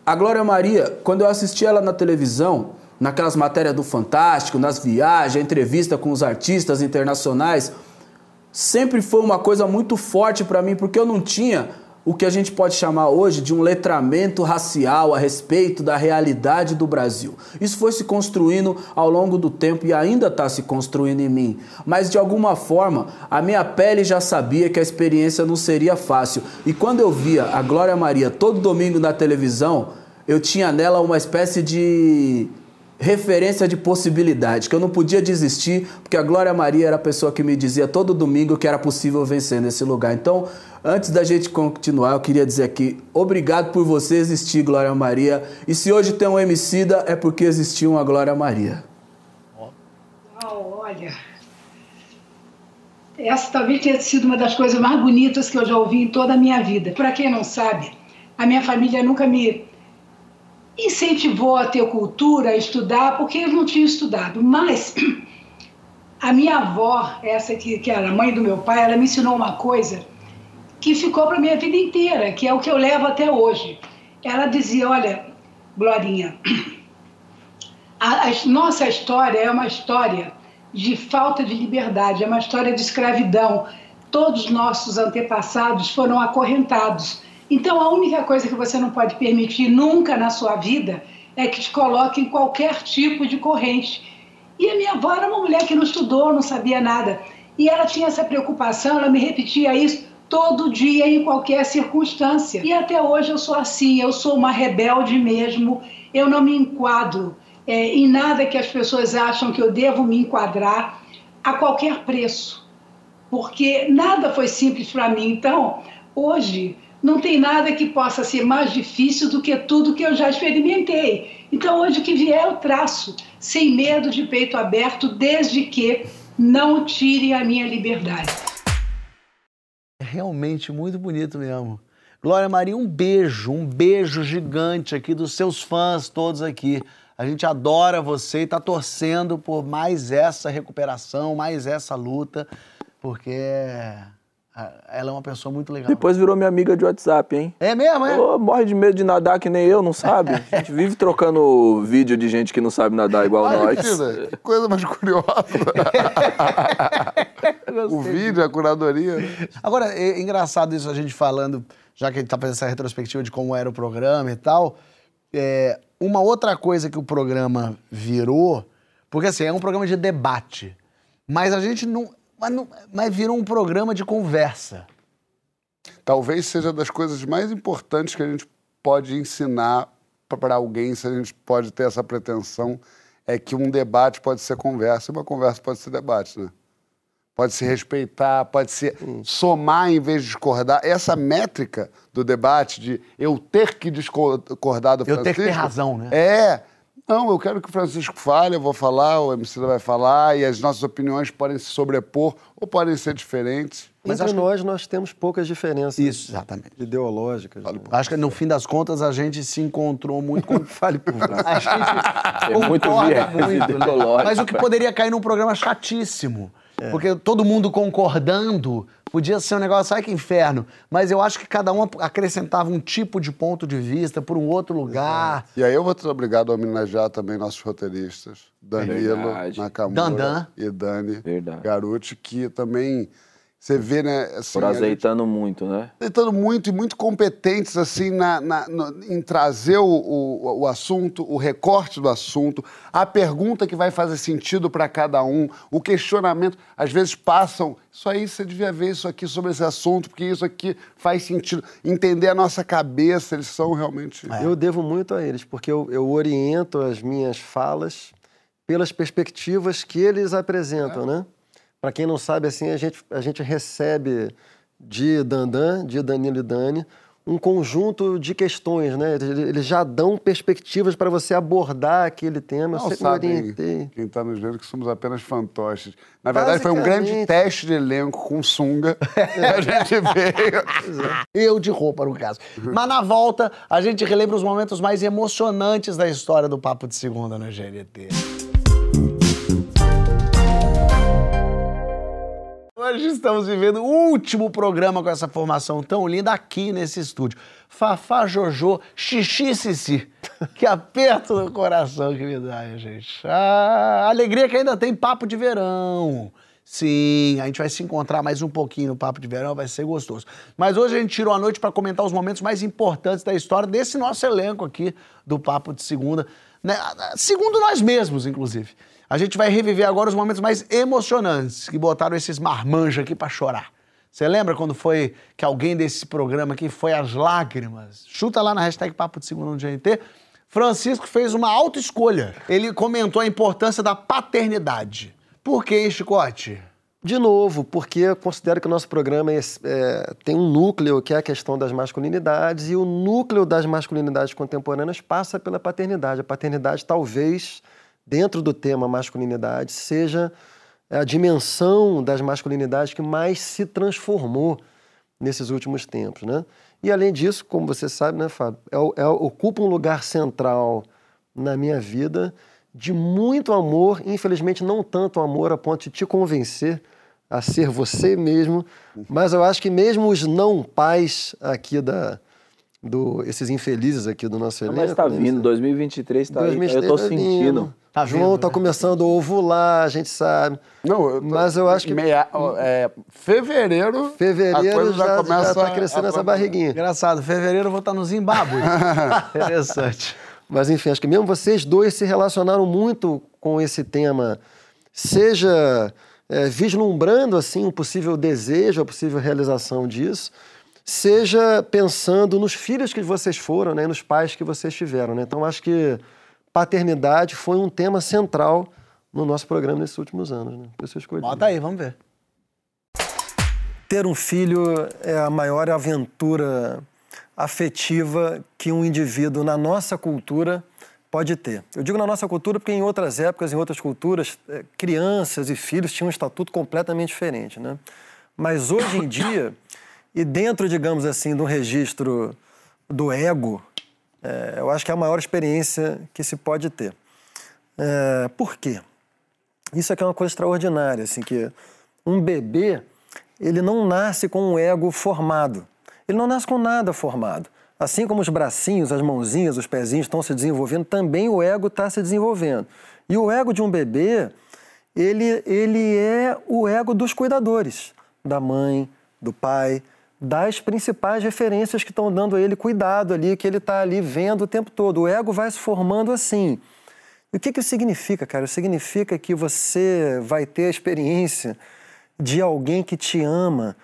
a Glória Maria, quando eu assisti ela na televisão, naquelas matérias do Fantástico, nas viagens, entrevista com os artistas internacionais, sempre foi uma coisa muito forte para mim, porque eu não tinha o que a gente pode chamar hoje de um letramento racial a respeito da realidade do Brasil. Isso foi se construindo ao longo do tempo e ainda está se construindo em mim. Mas de alguma forma, a minha pele já sabia que a experiência não seria fácil. E quando eu via a Glória Maria todo domingo na televisão, eu tinha nela uma espécie de referência de possibilidade, que eu não podia desistir, porque a Glória Maria era a pessoa que me dizia todo domingo que era possível vencer nesse lugar. Então, antes da gente continuar, eu queria dizer aqui, obrigado por você existir, Glória Maria. E se hoje tem um Emicida, é porque existiu uma Glória Maria. Uau, olha. Essa talvez tenha sido uma das coisas mais bonitas que eu já ouvi em toda a minha vida. Para quem não sabe, a minha família nunca me incentivou a ter cultura, a estudar, porque eu não tinha estudado. Mas (clears throat) a minha avó, essa que, que era a mãe do meu pai, ela me ensinou uma coisa que ficou para minha vida inteira, que é o que eu levo até hoje. Ela dizia: Olha, Glorinha, (clears throat) a, a nossa história é uma história de falta de liberdade, é uma história de escravidão. Todos os nossos antepassados foram acorrentados. Então, a única coisa que você não pode permitir nunca na sua vida é que te coloque em qualquer tipo de corrente. E a minha avó era uma mulher que não estudou, não sabia nada. E ela tinha essa preocupação, ela me repetia isso todo dia, em qualquer circunstância. E até hoje eu sou assim, eu sou uma rebelde mesmo, eu não me enquadro é, em nada que as pessoas acham que eu devo me enquadrar a qualquer preço. Porque nada foi simples para mim. Então, hoje, não tem nada que possa ser mais difícil do que tudo que eu já experimentei. Então, hoje, que vier, eu traço, sem medo de peito aberto, desde que não tire a minha liberdade. É realmente muito bonito mesmo. Glória Maria, um beijo, um beijo gigante aqui dos seus fãs todos aqui. A gente adora você e tá torcendo por mais essa recuperação, mais essa luta, porque ela é uma pessoa muito legal. Depois virou minha amiga de WhatsApp, hein? É mesmo, é? Ô, morre de medo de nadar que nem eu, não sabe? A gente vive trocando vídeo de gente que não sabe nadar igual Ai, nós. coisa mais curiosa. (laughs) o vídeo, a curadoria. Agora, é engraçado isso a gente falando, já que a gente tá fazendo essa retrospectiva de como era o programa e tal. É, uma outra coisa que o programa virou, porque assim, é um programa de debate, mas a gente não. Mas, não, mas virou um programa de conversa. Talvez seja das coisas mais importantes que a gente pode ensinar para alguém, se a gente pode ter essa pretensão, é que um debate pode ser conversa e uma conversa pode ser debate, né? Pode se respeitar, pode se somar em vez de discordar. Essa métrica do debate de eu ter que discordar do Eu Francisco... ter que ter razão, né? É. Não, eu quero que o Francisco fale, eu vou falar, o MC vai falar, e as nossas opiniões podem se sobrepor ou podem ser diferentes. Mas Entre nós, nós temos poucas diferenças Isso, exatamente. ideológicas. né? Acho que no fim das contas a gente se encontrou muito com. (laughs) Fale por você. (laughs) A gente É muito muito, né? Mas o que poderia cair num programa chatíssimo. Porque todo mundo concordando Podia ser um negócio, ai que inferno. Mas eu acho que cada um acrescentava um tipo de ponto de vista por um outro lugar. E aí eu vou ser obrigado a homenagear também nossos roteiristas, Danilo, Verdade. Nakamura Dandan. e Dani Verdade. Garuti, que também você vê, né? Assim, Por a gente- azeitando muito, né? tentando muito e muito competentes assim na, na- no- em trazer o, o, o assunto, o recorte do assunto, a pergunta que vai fazer sentido para cada um, o questionamento. Às vezes passam, isso aí você devia ver isso aqui sobre esse assunto, porque isso aqui faz sentido. Entender a nossa cabeça, eles são realmente. Eu devo muito a eles, porque eu, eu oriento as minhas falas pelas perspectivas que eles apresentam, né? Para quem não sabe, assim, a gente, a gente recebe de Dandan, de Danilo e Dani, um conjunto de questões, né? Eles já dão perspectivas para você abordar aquele tema. Não eu orientei. quem está nos vendo, que somos apenas fantoches. Na verdade, foi um grande teste de elenco com sunga. (laughs) a gente veio. (laughs) Eu de roupa, no caso. Mas na volta, a gente relembra os momentos mais emocionantes da história do Papo de Segunda no GNT. Hoje estamos vivendo o último programa com essa formação tão linda aqui nesse estúdio. Fafá Jojo, Xixi Cici. Que aperto no coração que me dá, gente. Ah, alegria que ainda tem papo de verão. Sim, a gente vai se encontrar mais um pouquinho no Papo de Verão, vai ser gostoso. Mas hoje a gente tirou a noite para comentar os momentos mais importantes da história desse nosso elenco aqui do Papo de Segunda. né? Segundo nós mesmos, inclusive. A gente vai reviver agora os momentos mais emocionantes que botaram esses marmanjos aqui para chorar. Você lembra quando foi que alguém desse programa aqui foi às lágrimas? Chuta lá na hashtag Papo de Segunda no GNT. Francisco fez uma autoescolha. Ele comentou a importância da paternidade. Por que, Chicote? De novo, porque eu considero que o nosso programa é- é, tem um núcleo que é a questão das masculinidades, e o núcleo das masculinidades contemporâneas passa pela paternidade. A paternidade, talvez, dentro do tema masculinidade, seja a dimensão das masculinidades que mais se transformou nesses últimos tempos. Né? E, além disso, como você sabe, né, Fábio, é é ocupa um lugar central na minha vida de muito amor, infelizmente não tanto amor a ponto de te convencer a ser você mesmo, mas eu acho que mesmo os não pais aqui da do esses infelizes aqui do nosso elenco, Mas tá né, vindo, 2023 tá aí. Eu tô tá sentindo. Tá João vindo, tá né? começando a ovular, a gente sabe. Não, eu tô- Mas eu acho que- Meia, é, fevereiro. a Fevereiro coisa já, já, começa tá crescendo a- essa barriguinha. Engraçado, fevereiro eu vou estar no Zimbábue. (laughs) Interessante. Mas enfim, acho que mesmo vocês dois se relacionaram muito com esse tema, seja é, vislumbrando assim um possível desejo, a possível realização disso, seja pensando nos filhos que vocês foram, né, e nos pais que vocês tiveram. Né? Então acho que paternidade foi um tema central no nosso programa nesses últimos anos. Né? Por isso eu escolhi. Bota aí, vamos ver. Ter um filho é a maior aventura afetiva que um indivíduo na nossa cultura pode ter. Eu digo na nossa cultura porque em outras épocas, em outras culturas, eh, crianças e filhos tinham um estatuto completamente diferente, né? Mas hoje em dia, e dentro, digamos assim, do registro do ego, eh, eu acho que é a maior experiência que se pode ter. Eh, por quê? Isso aqui é uma coisa extraordinária, assim, que um bebê, ele não nasce com um ego formado. Ele não nasce com nada formado. Assim como os bracinhos, as mãozinhas, os pezinhos estão se desenvolvendo, também o ego está se desenvolvendo. E o ego de um bebê, ele, ele é o ego dos cuidadores, da mãe, do pai, das principais referências que estão dando a ele cuidado ali, que ele está ali vendo o tempo todo. O ego vai se formando assim. E o que, que isso significa, cara? Significa que você vai ter a experiência de alguém que te ama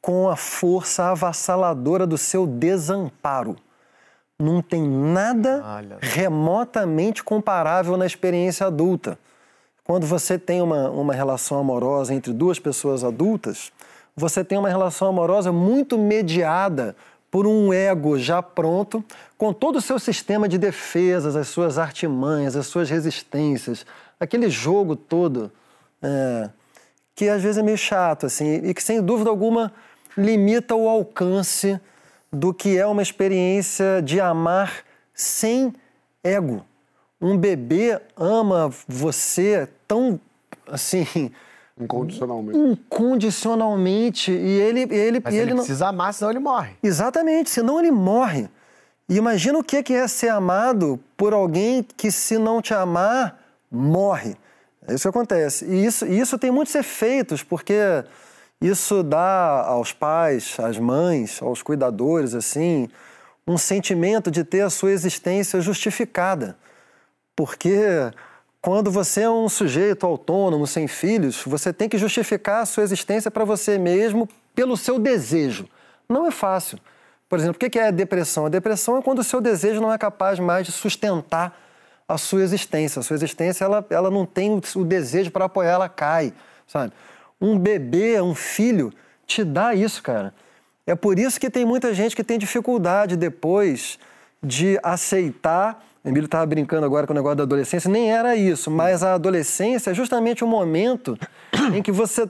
com a força avassaladora do seu desamparo. Não tem nada remotamente comparável na experiência adulta. Quando você tem uma, uma relação amorosa entre duas pessoas adultas, você tem uma relação amorosa muito mediada por um ego já pronto, com todo o seu sistema de defesas, as suas artimanhas, as suas resistências, aquele jogo todo é, que às vezes é meio chato, assim, e que sem dúvida alguma limita o alcance do que é uma experiência de amar sem ego. Um bebê ama você tão assim Incondicionalmente. incondicionalmente e ele, ele, Mas e ele, ele não... precisa amar, senão ele morre. Exatamente, senão ele morre. E imagina o que que é ser amado por alguém que, se não te amar, morre. É isso que acontece. E isso, e isso tem muitos efeitos, porque isso dá aos pais, às mães, aos cuidadores, assim, um sentimento de ter a sua existência justificada. Porque quando você é um sujeito autônomo, sem filhos, você tem que justificar a sua existência para você mesmo pelo seu desejo. Não é fácil. Por exemplo, o que é a depressão? A depressão é quando o seu desejo não é capaz mais de sustentar a sua existência. A sua existência ela, ela não tem o, desejo para apoiar, ela cai, sabe? Um bebê, um filho, te dá isso, cara. É por isso que tem muita gente que tem dificuldade depois de aceitar. O Emílio estava brincando agora com o negócio da adolescência, nem era isso, mas a adolescência é justamente o momento em que você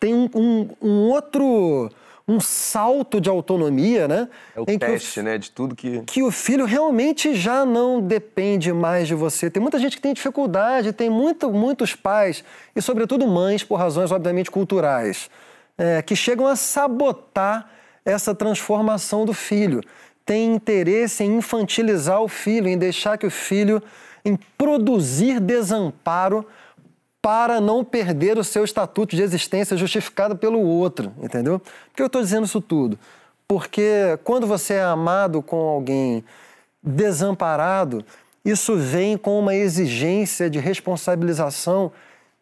tem um, um- um outro. um salto de autonomia, né? É o teste, né? De tudo que. que o filho realmente já não depende mais de você. Tem muita gente que tem dificuldade, tem muito, muitos pais, e sobretudo mães, por razões obviamente culturais, é, que chegam a sabotar essa transformação do filho. Tem interesse em infantilizar o filho, em deixar que o filho, em produzir desamparo para não perder o seu estatuto de existência justificado pelo outro, entendeu? Por que eu estou dizendo isso tudo? Porque quando você é amado com alguém desamparado, isso vem com uma exigência de responsabilização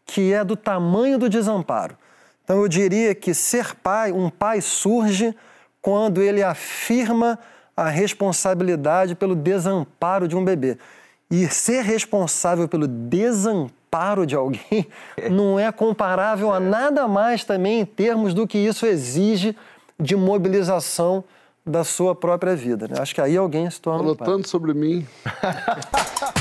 que é do tamanho do desamparo. Então eu diria que ser pai, um pai surge quando ele afirma a responsabilidade pelo desamparo de um bebê. E ser responsável pelo desamparo de alguém (laughs) não é comparável a nada mais também em termos do que isso exige de mobilização da sua própria vida. né? Acho que aí alguém se torna um Falou pai. tanto sobre mim. (laughs)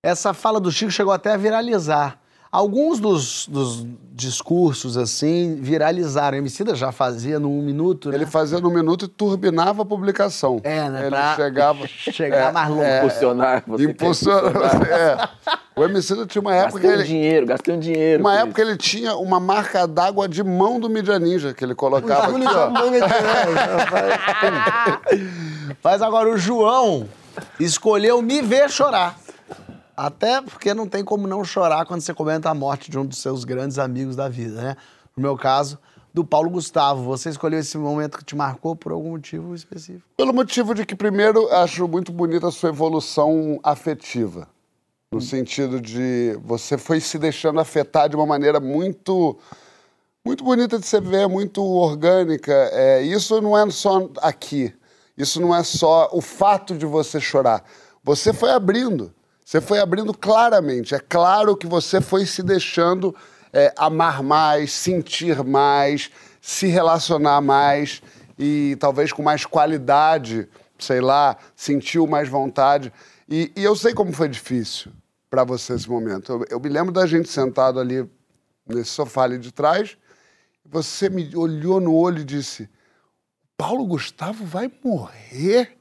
Essa fala do Chico chegou até a viralizar. Alguns dos, dos discursos, assim, viralizaram. O Emicida já fazia no um minuto, né? Ele fazia no minuto e turbinava a publicação. É, né? Ele pra chegava. (laughs) chegar é, mais longe. é, Impulsionar, você impulsionar. é. O Emicida tinha uma época que Gastei um ele. dinheiro, gastei um dinheiro. Uma época isso. ele tinha uma marca d'água de mão do Mídia Ninja que ele colocava aqui, ó. Mas (laughs) agora o João escolheu me ver chorar. Até porque não tem como não chorar quando você comenta a morte de um dos seus grandes amigos da vida, né? No meu caso, do Paulo Gustavo. Você escolheu esse momento que te marcou por algum motivo específico. Pelo motivo de que, primeiro, acho muito bonita a sua evolução afetiva. No sentido de você foi se deixando afetar de uma maneira muito muito bonita de se ver, muito orgânica. É, isso não é só aqui. Isso não é só o fato de você chorar. Você foi abrindo. Você foi abrindo claramente. É claro que você foi se deixando é, amar mais, sentir mais, se relacionar mais e talvez com mais qualidade, sei lá, sentiu mais vontade. E, e eu sei como foi difícil para você esse momento. Eu, eu me lembro da gente sentado ali nesse sofá ali de trás. Você me olhou no olho e disse: Paulo Gustavo vai morrer?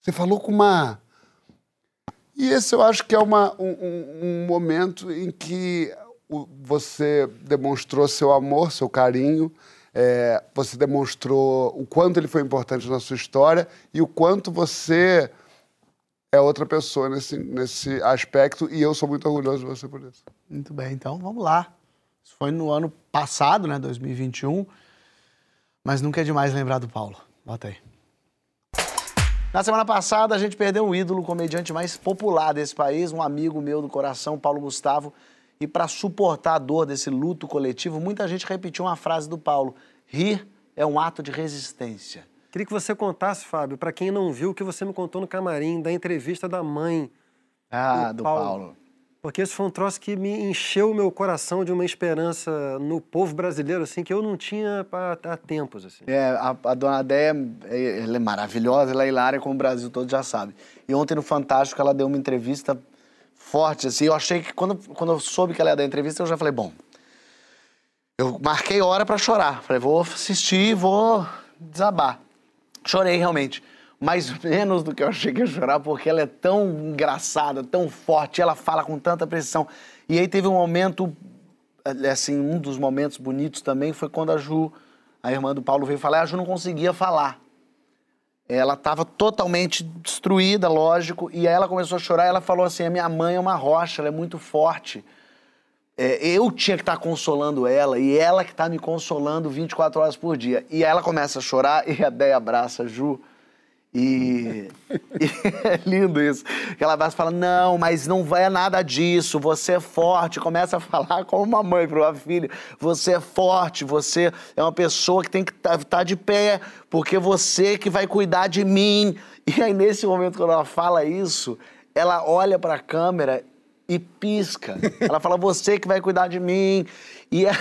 Você falou com uma. E esse eu acho que é uma, um, um- momento em que você demonstrou seu amor, seu carinho, é, você demonstrou o quanto ele foi importante na sua história e o quanto você é outra pessoa nesse, nesse aspecto, e eu sou muito orgulhoso de você por isso. Muito bem, então vamos lá. Isso foi no ano passado, né, 2021. Mas nunca é demais lembrar do Paulo. Bota aí. Na semana passada, a gente perdeu um ídolo, o comediante mais popular desse país, um amigo meu do coração, Paulo Gustavo. E para suportar a dor desse luto coletivo, muita gente repetiu uma frase do Paulo: rir é um ato de resistência. Queria que você contasse, Fábio, para quem não viu, o que você me contou no camarim da entrevista da mãe. Ah, do do Paulo. Paulo. Porque esse foi um troço que me encheu o meu coração de uma esperança no povo brasileiro, assim, que eu não tinha há, tempos, assim. É, a, a dona Déia, é- ela é maravilhosa, ela é hilária, como o Brasil todo já sabe. E ontem no Fantástico ela deu uma entrevista forte, assim. Eu achei que quando, quando eu soube que ela ia dar entrevista, eu já falei, bom. Eu marquei hora pra chorar. Falei, vou assistir, vou desabar. Chorei realmente. Mais menos do que eu achei que ia chorar, porque ela é tão engraçada, tão forte, ela fala com tanta pressão. E aí teve um momento, assim, um dos momentos bonitos também foi quando a Ju, a irmã do Paulo, veio falar, e a Ju não conseguia falar. Ela estava totalmente destruída, lógico, e aí ela começou a chorar. Ela falou assim: a minha mãe é uma rocha, ela é muito forte. É, eu tinha que estar tá consolando ela e ela que está me consolando 24 horas por dia. E aí ela começa a chorar (laughs) e a Déia abraça a Ju. E, (laughs) e, é lindo isso. Ela vai fala: Não, mas não vai nada disso. Você é forte. Começa a falar como uma mãe para uma filha: Você é forte. Você é uma pessoa que tem que estar tá, tá de pé, porque você que vai cuidar de mim. E aí, nesse momento, quando ela fala isso, ela olha para a câmera e pisca. Ela fala: Você que vai cuidar de mim. E é,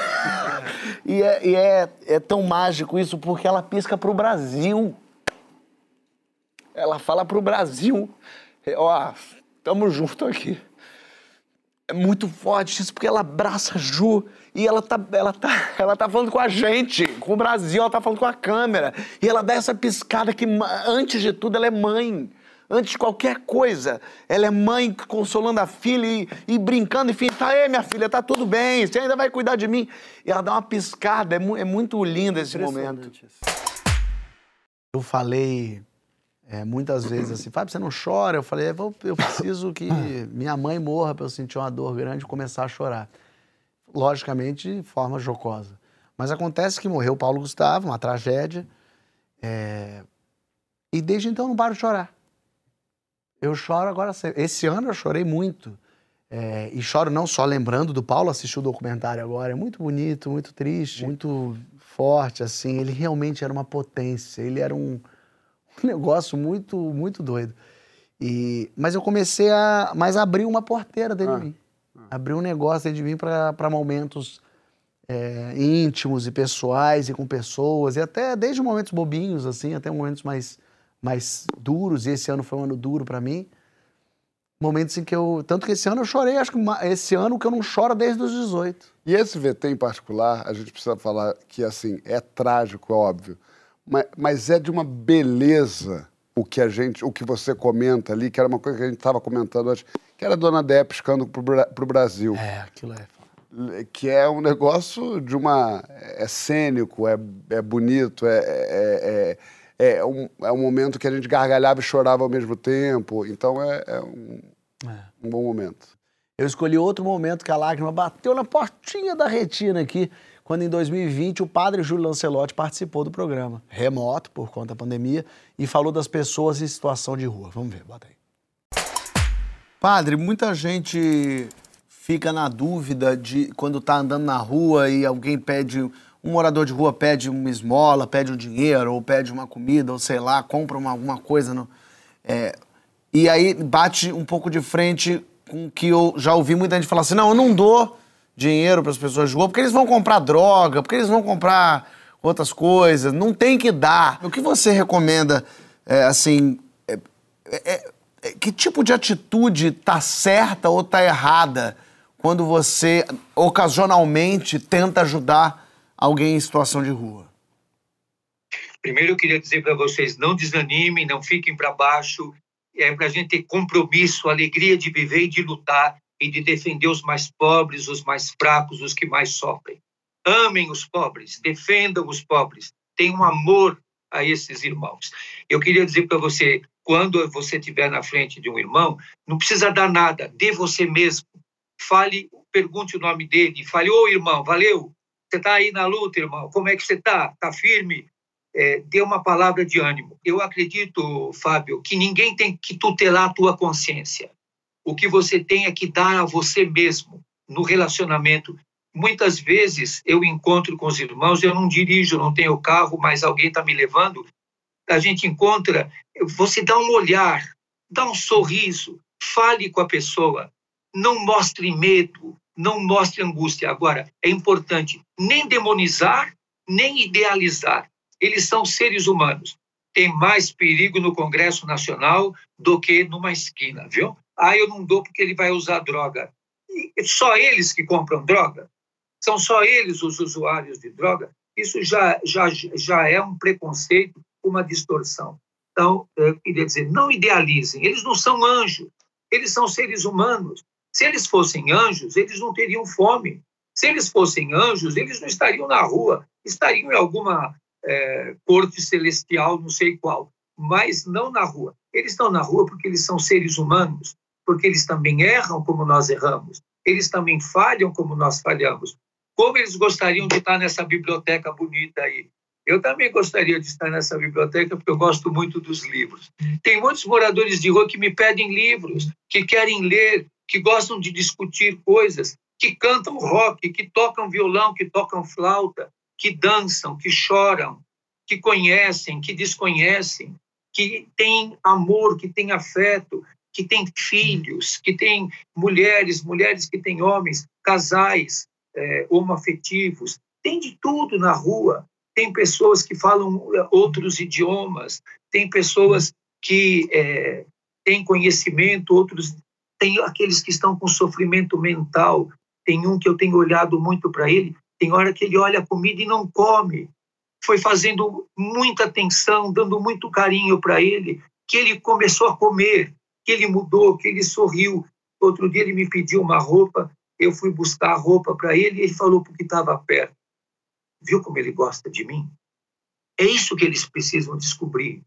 (laughs) e é, e é, é tão mágico isso, porque ela pisca para o Brasil. Ela fala pro Brasil, ó, tamo junto aqui. É muito forte isso, porque ela abraça a Ju e ela tá, ela, tá, (laughs) ela tá falando com a gente, com o Brasil, ela tá falando com a câmera. E ela dá essa piscada que, antes de tudo, ela é mãe. Antes de qualquer coisa, ela é mãe consolando a filha e, e brincando, enfim, tá aí, minha filha, tá tudo bem, você ainda vai cuidar de mim. E ela dá uma piscada, é, mu é muito lindo esse momento. Eu falei é, muitas vezes assim, Fábio, você não chora? Eu falei, eu, eu preciso que (coughs) minha mãe morra para eu sentir uma dor grande e começar a chorar. Logicamente, de forma jocosa. Mas acontece que morreu o Paulo Gustavo, uma tragédia. É... E desde então eu não paro de chorar. Eu choro agora. Esse ano eu chorei muito. É... E choro não só lembrando do Paulo, assisti o documentário agora. É muito bonito, muito triste, muito forte, assim. Ele realmente era uma potência. Ele era um (laughs) um negócio muito, muito doido. E, mas eu comecei a mas abrir uma porteira dentro ah, de mim. Ah. Abrir um negócio dentro de mim para momentos é, íntimos e pessoais e com pessoas. E até desde momentos bobinhos, assim, até momentos mais, mais duros. E esse ano foi um ano duro para mim. Momentos em que eu. Tanto que esse ano eu chorei, acho que esse ano que eu não choro desde os 18. E esse VT em particular, a gente precisa falar que, assim, é trágico, é óbvio mas, mas é de uma beleza o que a gente, o que você comenta ali, que era uma coisa que a gente estava comentando antes, que era a Dona Dé piscando para o Brasil. É, aquilo é. Que é um negócio de uma. É cênico, é, é bonito, é, é, é, é, um, é um momento que a gente gargalhava e chorava ao mesmo tempo. Então é, é um, é. um bom momento. Eu escolhi outro momento que a lágrima bateu na portinha da retina aqui quando em 2020 o padre Júlio Lancelotti participou do programa, remoto por conta da pandemia, e falou das pessoas em situação de rua. Vamos ver, bota aí. Padre, muita gente fica na dúvida de quando está andando na rua e alguém pede, um morador de rua pede uma esmola, pede um dinheiro, ou pede uma comida, ou sei lá, compra uma, alguma coisa. No, é, e aí bate um pouco de frente com que eu já ouvi muita gente falar assim: não, eu não dou dinheiro para as pessoas de rua, porque eles vão comprar droga, porque eles vão comprar outras coisas. Não tem que dar. O que você recomenda, é, assim, é, é, é que tipo de atitude tá certa ou tá errada quando você ocasionalmente tenta ajudar alguém em situação de rua? Primeiro eu queria dizer para vocês, não desanimem, não fiquem para baixo. É para a gente ter compromisso, alegria de viver e de lutar e de defender os mais pobres, os mais fracos, os que mais sofrem. Amem os pobres, defendam os pobres, tenham amor a esses irmãos. Eu queria dizer para você, quando você estiver na frente de um irmão, não precisa dar nada, dê você mesmo. Fale, pergunte o nome dele, fale, ô irmão, valeu, você está aí na luta, irmão, como é que você está? Está firme? É, dê uma palavra de ânimo. Eu acredito, Fábio, que ninguém tem que tutelar a tua consciência o que você tem é que dar a você mesmo no relacionamento. Muitas vezes eu encontro com os irmãos, eu não dirijo, não tenho carro, mas alguém está me levando. A gente encontra, você dá um olhar, dá um sorriso, fale com a pessoa, não mostre medo, não mostre angústia. Agora, é importante nem demonizar, nem idealizar. Eles são seres humanos. Tem mais perigo no Congresso Nacional do que numa esquina, viu? Ah, eu não dou porque ele vai usar droga. E só eles que compram droga? São só eles os usuários de droga? Isso já, já, já é um preconceito, uma distorção. Então, eu queria dizer, não idealizem, eles não são anjos, eles são seres humanos. Se eles fossem anjos, eles não teriam fome. Se eles fossem anjos, eles não estariam na rua, estariam em alguma é, corte celestial, não sei qual, mas não na rua. Eles estão na rua porque eles são seres humanos, porque eles também erram como nós erramos, eles também falham como nós falhamos. Como eles gostariam de estar nessa biblioteca bonita aí? Eu também gostaria de estar nessa biblioteca porque eu gosto muito dos livros. Tem muitos moradores de rua que me pedem livros, que querem ler, que gostam de discutir coisas, que cantam rock, que tocam violão, que tocam flauta, que dançam, que choram, que conhecem, que desconhecem, que têm amor, que têm afeto, que têm filhos, que têm mulheres, mulheres que têm homens, casais é, homoafetivos. Tem de tudo na rua tem pessoas que falam eh, outros idiomas, tem pessoas que é, têm conhecimento, outros tem aqueles que estão com sofrimento mental. Tem um que eu tenho olhado muito para ele, tem hora que ele olha a comida e não come. Foi fazendo muita atenção, dando muito carinho para ele, que ele começou a comer, que ele mudou, que ele sorriu. Outro dia ele me pediu uma roupa, eu fui buscar a roupa para ele e ele falou porque estava perto. Viu como ele gosta de mim? É isso que eles precisam descobrir.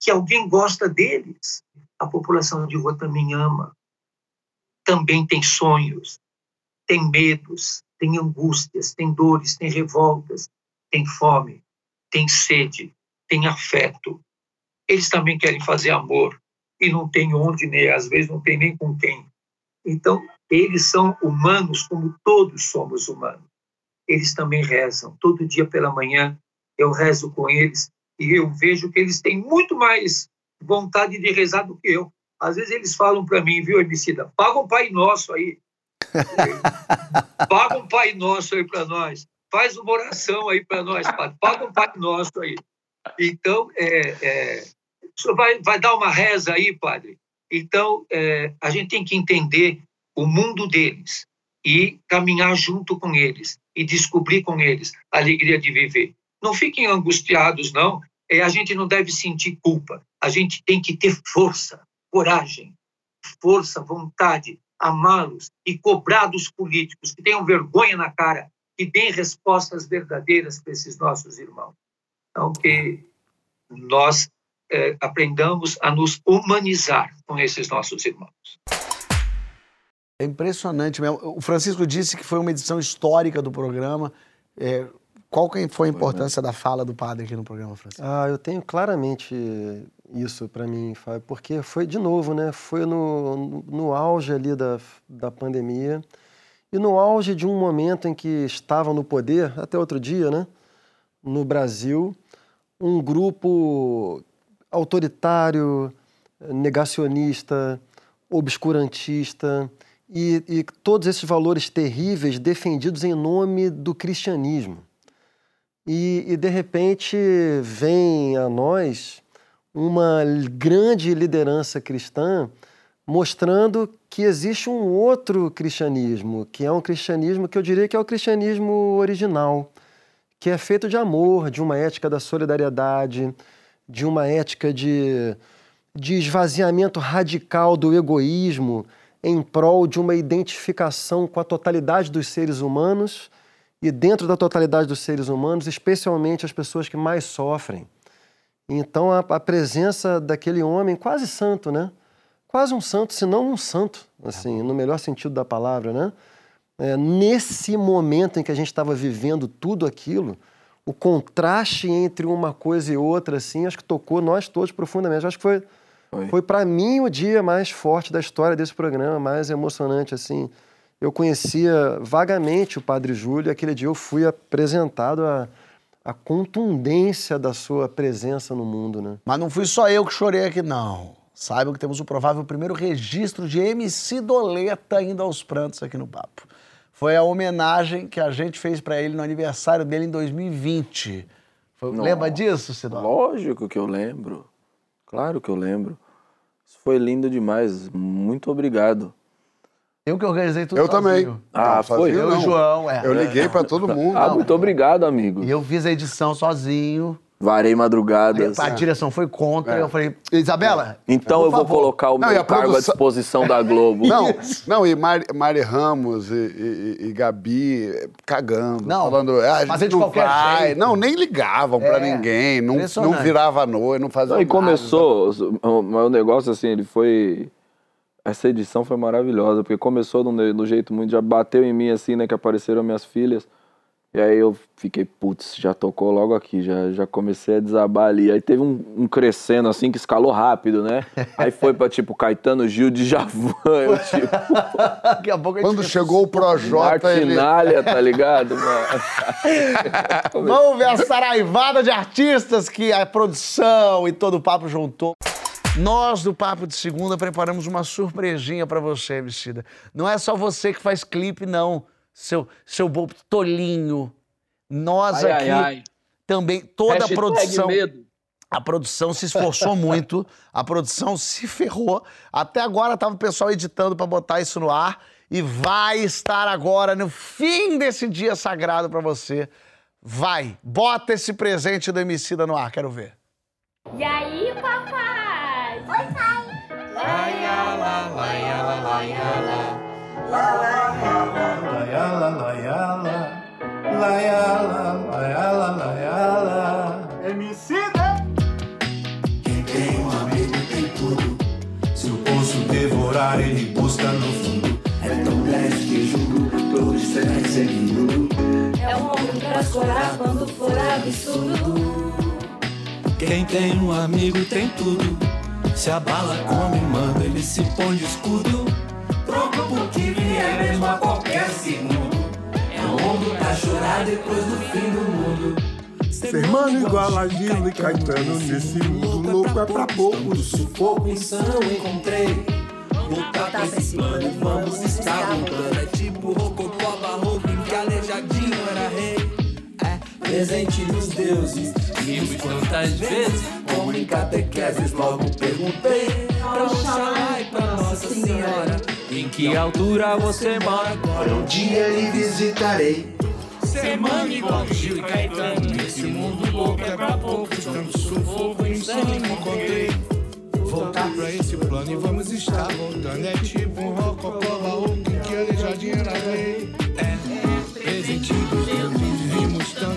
Que alguém gosta deles. A população de rua também ama. Também tem sonhos, tem medos, tem angústias, tem dores, tem revoltas, tem fome, tem sede, tem afeto. Eles também querem fazer amor e não tem onde, nem às vezes não tem nem com quem. Então, eles são humanos como todos somos humanos eles também rezam. Todo dia pela manhã eu rezo com eles e eu vejo que eles têm muito mais vontade de rezar do que eu. Às vezes eles falam para mim, viu, Emicida, paga um Pai Nosso aí. (laughs) paga um Pai Nosso aí para nós. Faz uma oração aí para nós, padre. Paga um Pai Nosso aí. Então, é, é, vai, vai dar uma reza aí, padre? Então, é, a gente tem que entender o mundo deles e caminhar junto com eles e descobrir com eles a alegria de viver. Não fiquem angustiados, não. É, a gente não deve sentir culpa. A gente tem que ter força, coragem, força, vontade, amá-los e cobrar dos políticos que tenham vergonha na cara e deem respostas verdadeiras para esses nossos irmãos. Então, que nós é, aprendamos a nos humanizar com esses nossos irmãos. É impressionante mesmo. O Francisco disse que foi uma edição histórica do programa. É, qual que foi a importância da fala do padre aqui no programa, Francisco? Ah, eu tenho claramente isso para mim, Fábio, porque foi, de novo, né? Foi no, no auge ali da, da pandemia e no auge de um momento em que estava no poder, até outro dia, né? No Brasil, um grupo autoritário, negacionista, obscurantista, e, e todos esses valores terríveis defendidos em nome do cristianismo. E, e, de repente vem a nós uma grande liderança cristã mostrando que existe um outro cristianismo, que é um cristianismo que eu diria que é o cristianismo original, que é feito de amor, de uma ética da solidariedade, de uma ética de, de esvaziamento radical do egoísmo em prol de uma identificação com a totalidade dos seres humanos e dentro da totalidade dos seres humanos, especialmente as pessoas que mais sofrem. Então a, a presença daquele homem quase santo, né? Quase um santo, se não um santo, assim, no melhor sentido da palavra, né? É, nesse momento em que a gente estava vivendo tudo aquilo, o contraste entre uma coisa e outra, assim, acho que tocou nós todos profundamente. Acho que foi foi, Foi para mim o dia mais forte da história desse programa, mais emocionante, assim. Eu conhecia vagamente o Padre Júlio, e aquele dia eu fui apresentado a, a contundência da sua presença no mundo, né? Mas não fui só eu que chorei aqui, não. Saibam que temos o provável primeiro registro de MC Doleta indo aos prantos aqui no Papo. Foi a homenagem que a gente fez para ele no aniversário dele em 2020. Foi, lembra disso, Sidó? Lógico que eu lembro. Claro que eu lembro. Isso foi lindo demais. Muito obrigado. Eu que organizei tudo Eu sozinho. também. Ah, Não, foi? sozinho Eu e não. o João, é. Eu liguei para todo (laughs) mundo. Ah, muito obrigado, amigo. E eu fiz a edição sozinho. Varei madrugadas. A direção foi contra. É. Eu falei, Isabela. Então por eu vou favor. colocar o Não, meu a cargo à produção- disposição da Globo. (laughs) Não, não e Mari, Mari Ramos e, e- e Gabi cagando, Não, falando, ah, a gente fazer de não qualquer vai. jeito. Não, nem ligavam pra É, ninguém, não, não virava a noite, não fazia Não, e nada. começou, o meu negócio assim, ele foi. Essa edição foi maravilhosa, porque começou de- do jeito muito. Já bateu em mim assim, né? Que apareceram minhas filhas. E aí eu fiquei, putz, já tocou logo aqui, já, já comecei a desabar ali. Aí teve um, um crescendo assim que escalou rápido, né? (laughs) Aí foi pra tipo Caetano Gil de Javan, eu tipo. Daqui a pouco a gente Quando chegou o Projota, ele... Martinalha, tá ligado, mano? (laughs) Vamos ver a saraivada de artistas que a produção e todo o papo juntou. Nós do Papo de Segunda preparamos uma surpresinha pra você, Emicida. Não é só você que faz clipe, não. Seu, seu bobo tolinho. Nós Ai, aqui ai, ai. também, toda a Hashtag produção. medo. A produção se esforçou (laughs) muito, a produção se ferrou. Até agora tava o pessoal editando pra botar isso no ar e vai estar agora no fim desse dia sagrado pra você. Vai, bota esse presente do Emicida no ar, quero ver. E aí, papai? Oi, pai. Quem tem um amigo tem tudo. Se o poço devorar, ele busca no fundo. É tão leve que juro, todo estresse seguindo. É um ombro pra chorar quando for absurdo. Quem tem um amigo tem tudo. Se a bala come, manda, ele se põe de escudo. Pronto pro que vier mesmo a qualquer segundo. É um ombro pra chorar depois do fim do mundo. Ser mano igual a Gilo e Caetano nesse mundo louco é pra poucos. Sufoco insano encontrei. Voltar pra esse plano, vamos estar voltando. É tipo Rococó barroco em que aleijadinho era rei. Presente dos deuses. Vimos quantas vezes, como em catequeses, logo perguntei pra Oxalá e pra Nossa Senhora. Em que altura você mora agora? Um dia lhe visitarei. Ser mano igual Gil e Caetano Nesse mundo louco é pra poucos Tanto sufoco insano encontrei Voltar pra esse plano e vamos estar voltando É tipo um rococó em que aleijadinha era rei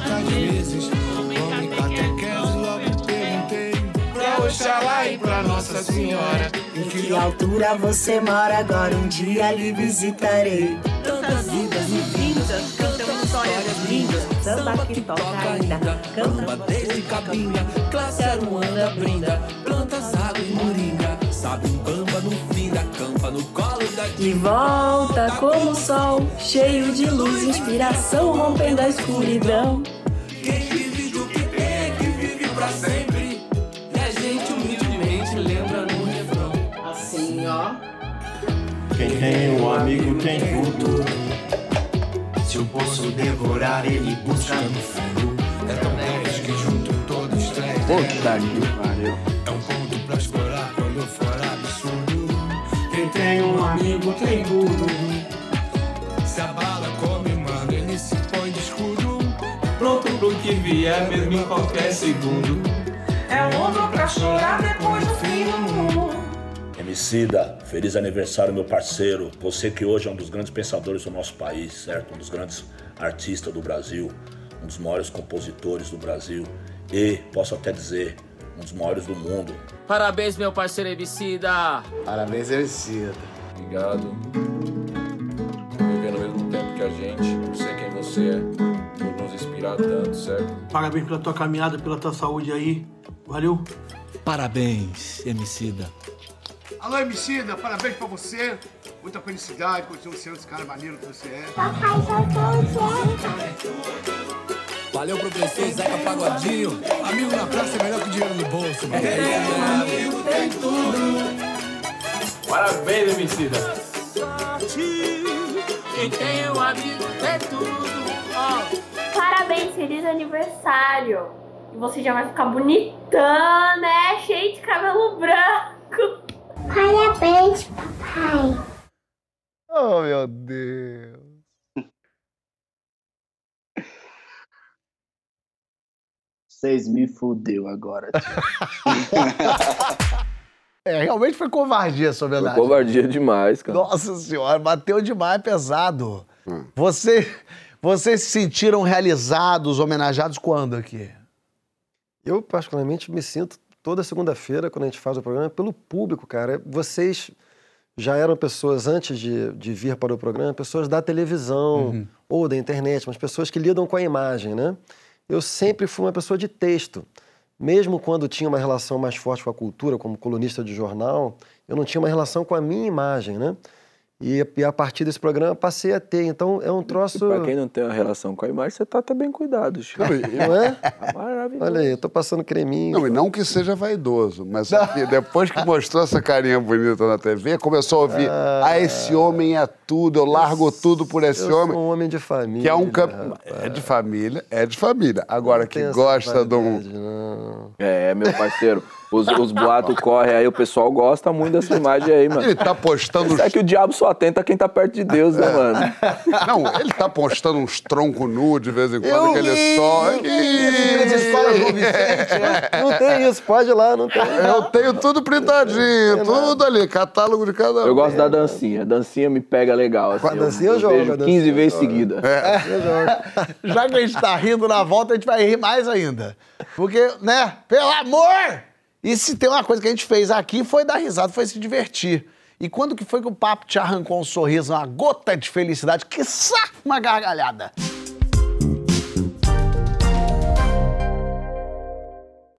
tantas vezes Como em catequese logo perguntei Pra Oxalá e pra Nossa Senhora Em que Que altura você mora agora? Um dia lhe visitarei. Tantas vidas e vindas, cantamos histórias lindas. Samba que toca ainda, canta desde cabinha, classe Aruanda brinda, plantas, água e moringa, sabe um bamba no fim da campa, no colo da De volta como o sol, cheio de luz, inspiração, rompendo a escuridão. Quem vive do que tem é que vive pra sempre, e a gente humildemente lembra no refrão. Assim, ó. Quem tem um amigo tem tudo. Se o poço devorar, ele busca no fundo. É tão leve que junto todo estresse. Puta que pariu. É um ponto pra explorar quando for absurdo. Quem tem um amigo tem tudo. Se a bala come, mano, ele se põe de escudo. Pronto pro que vier, mesmo em qualquer segundo. É um ombro pra chorar depois do fim do mundo. Emicida, feliz aniversário, meu parceiro. Você que hoje é um dos grandes pensadores do nosso país, certo? Um dos grandes artistas do Brasil, um dos maiores compositores do Brasil e, posso até dizer, um dos maiores do mundo. Parabéns, meu parceiro Emicida. Parabéns, Emicida. Obrigado. Viver no mesmo tempo que a gente, por ser quem você é, por nos inspirar tanto, certo? Parabéns pela tua caminhada, pela tua saúde aí. Valeu. Parabéns, Emicida. Alô, Emicida, parabéns pra você. Muita felicidade, continua sendo esse cara maneiro que você é. Valeu, professor Zeca Pagodinho. Amigo na praça é melhor que dinheiro no bolso, mano. amigo tem tudo. Parabéns, Emicida. Quem tem um amigo tem tudo. Parabéns, feliz aniversário. E você já vai ficar bonitão, né? Cheio de cabelo branco. Parabéns, papai. Oh, meu Deus. Vocês me fudeu agora, (laughs) É, realmente foi covardia, essa Foi verdade. covardia demais, cara. Nossa senhora, bateu demais pesado. Você, vocês se sentiram realizados, homenageados quando aqui? Eu, particularmente, me sinto toda segunda-feira, quando a gente faz o programa, pelo público, cara. Vocês já eram pessoas, antes de, de vir para o programa, pessoas da televisão Uhum. ou da internet, mas pessoas que lidam com a imagem, né? Eu sempre fui uma pessoa de texto. Mesmo quando tinha uma relação mais forte com a cultura, como colunista de jornal, eu não tinha uma relação com a minha imagem, né? E, e a partir desse programa passei a ter. Então é um troço. Pra quem não tem uma relação com a imagem, você tá até bem cuidado, Chico. Não é? (laughs) Maravilhoso. Olha aí, eu tô passando creminho. Não, e não que seja vaidoso, mas (laughs) depois que mostrou essa carinha bonita na TV, começou a ouvir: ah, esse homem é tudo, eu largo tudo por esse eu homem. Sou um homem de família. Que é um camp... É de família, é de família. Agora, que gosta de um. É, meu parceiro. Os, os boatos (laughs) correm aí, o pessoal gosta muito dessa imagem aí, mano. Ele tá postando. É que o diabo só atenta quem tá perto de Deus, né, mano? (laughs) Não, ele tá postando uns troncos nu de vez em quando, que ele só. Não tem isso, pode ir lá, não tem. Eu tenho tudo printadinho, tudo ali, catálogo de cada um. Eu gosto da dancinha. A dancinha me pega legal. Assim, Com a dancinha eu jogo, vejo a 15 dancinha vezes eu jogo. seguida. Já que a gente tá rindo na volta, a gente vai rir mais ainda. Porque, né, pelo amor! E se tem uma coisa que a gente fez aqui foi dar risada, foi se divertir. E quando que foi que o papo te arrancou um sorriso, uma gota de felicidade, que uma gargalhada?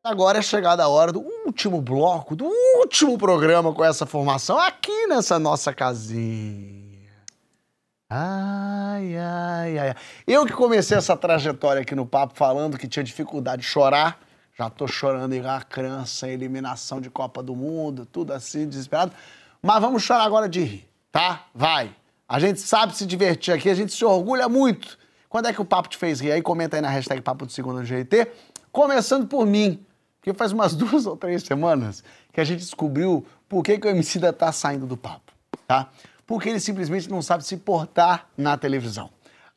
Agora é chegada a hora do último bloco, do último programa com essa formação aqui nessa nossa casinha. Ai, ai, ai. Eu que comecei essa trajetória aqui no papo falando que tinha dificuldade de chorar, já tô chorando igual a criança, em eliminação de Copa do Mundo, tudo assim, desesperado. Mas vamos chorar agora de rir, tá? Vai. A gente sabe se divertir aqui, a gente se orgulha muito. Quando é que o papo te fez rir? Aí comenta aí na hashtag Papo do Segundo no GT. Começando por mim, porque faz umas (laughs) duas ou três semanas que a gente descobriu por que, que o Emicida tá saindo do papo, tá? Porque ele simplesmente não sabe se portar na televisão.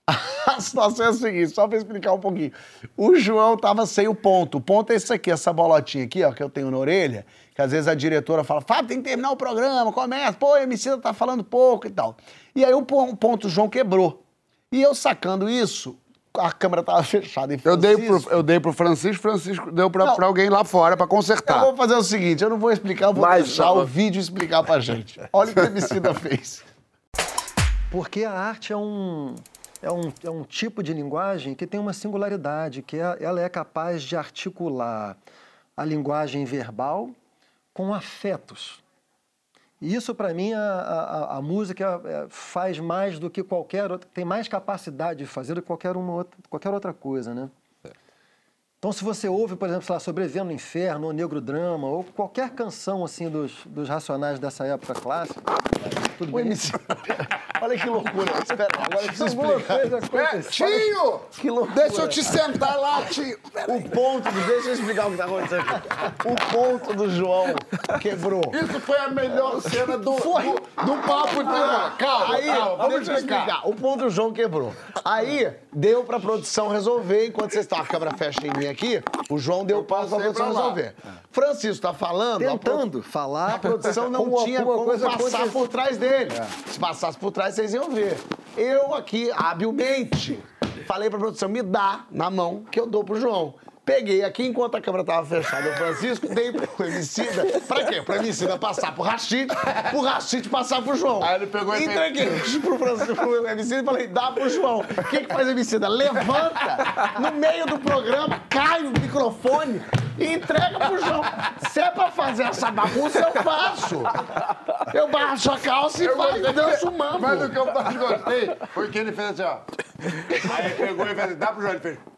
(laughs) A situação é a seguinte, só pra explicar um pouquinho. O João tava sem o ponto. O ponto é esse aqui, essa bolotinha aqui, ó, que eu tenho na orelha, que às vezes a diretora fala, Fábio, tem que terminar o programa, começa, pô, o Emicida tá falando pouco e tal. E aí o ponto João quebrou. E eu sacando isso, a câmera tava (laughs) fechada. E eu, dei pro, eu dei pro Francisco, Francisco deu pra, pra alguém lá fora pra consertar. Eu vou fazer o seguinte, eu não vou explicar, eu vou Mas, deixar não. o vídeo explicar pra gente. Olha o que o Emicida fez. Porque a arte é um, é, um, é um tipo de linguagem que tem uma singularidade, que é, ela é capaz de articular a linguagem verbal com afetos. E isso, para mim, a, a, a música é, faz mais do que qualquer outra, tem mais capacidade de fazer do que qualquer, uma outra, qualquer outra coisa, né? Então, se você ouve, por exemplo, lá, Sobrevivendo no Inferno, ou Negro Drama, ou qualquer canção assim dos, dos Racionais dessa época clássica, tudo bem. (laughs) Olha que loucura. Espera, agora aconteceu. É, tio! Que loucura. Deixa eu te sentar lá, tio! O ponto do... Deixa eu explicar o que tá acontecendo aqui. O ponto do João quebrou. Isso foi a melhor cena do, do, do papo de Calma, Aí, calma, vamos explicar. explicar. O ponto do João quebrou. Aí, deu pra produção resolver, enquanto vocês estão, a câmera fecha em mim aqui, o João deu passo pra produção pra lá. Francisco tá falando... a pro- Tentando falar. A produção não (laughs) tinha como passar por trás dele. Se passasse por trás, vocês iam ver. Eu aqui, habilmente, falei pra produção, me dá na mão que eu dou pro João. Peguei aqui, enquanto a câmera tava fechada, o Francisco, dei pro Emicida. Pra quê? Pro Emicida passar pro Rachid, pro Rachid passar pro João. Aí ele pegou e Entreguei pro, Francisco, pro Emicida e falei, dá pro João. O que que faz o Emicida? Levanta, no meio do programa, cai o microfone e entrega pro João. Se é pra fazer essa bagunça, eu faço. Eu baixo a calça e faço, danço o mambo. Mas o que eu mais gostei foi que ele fez assim, ó. Aí ele pegou e fez dá pro João, ele fez.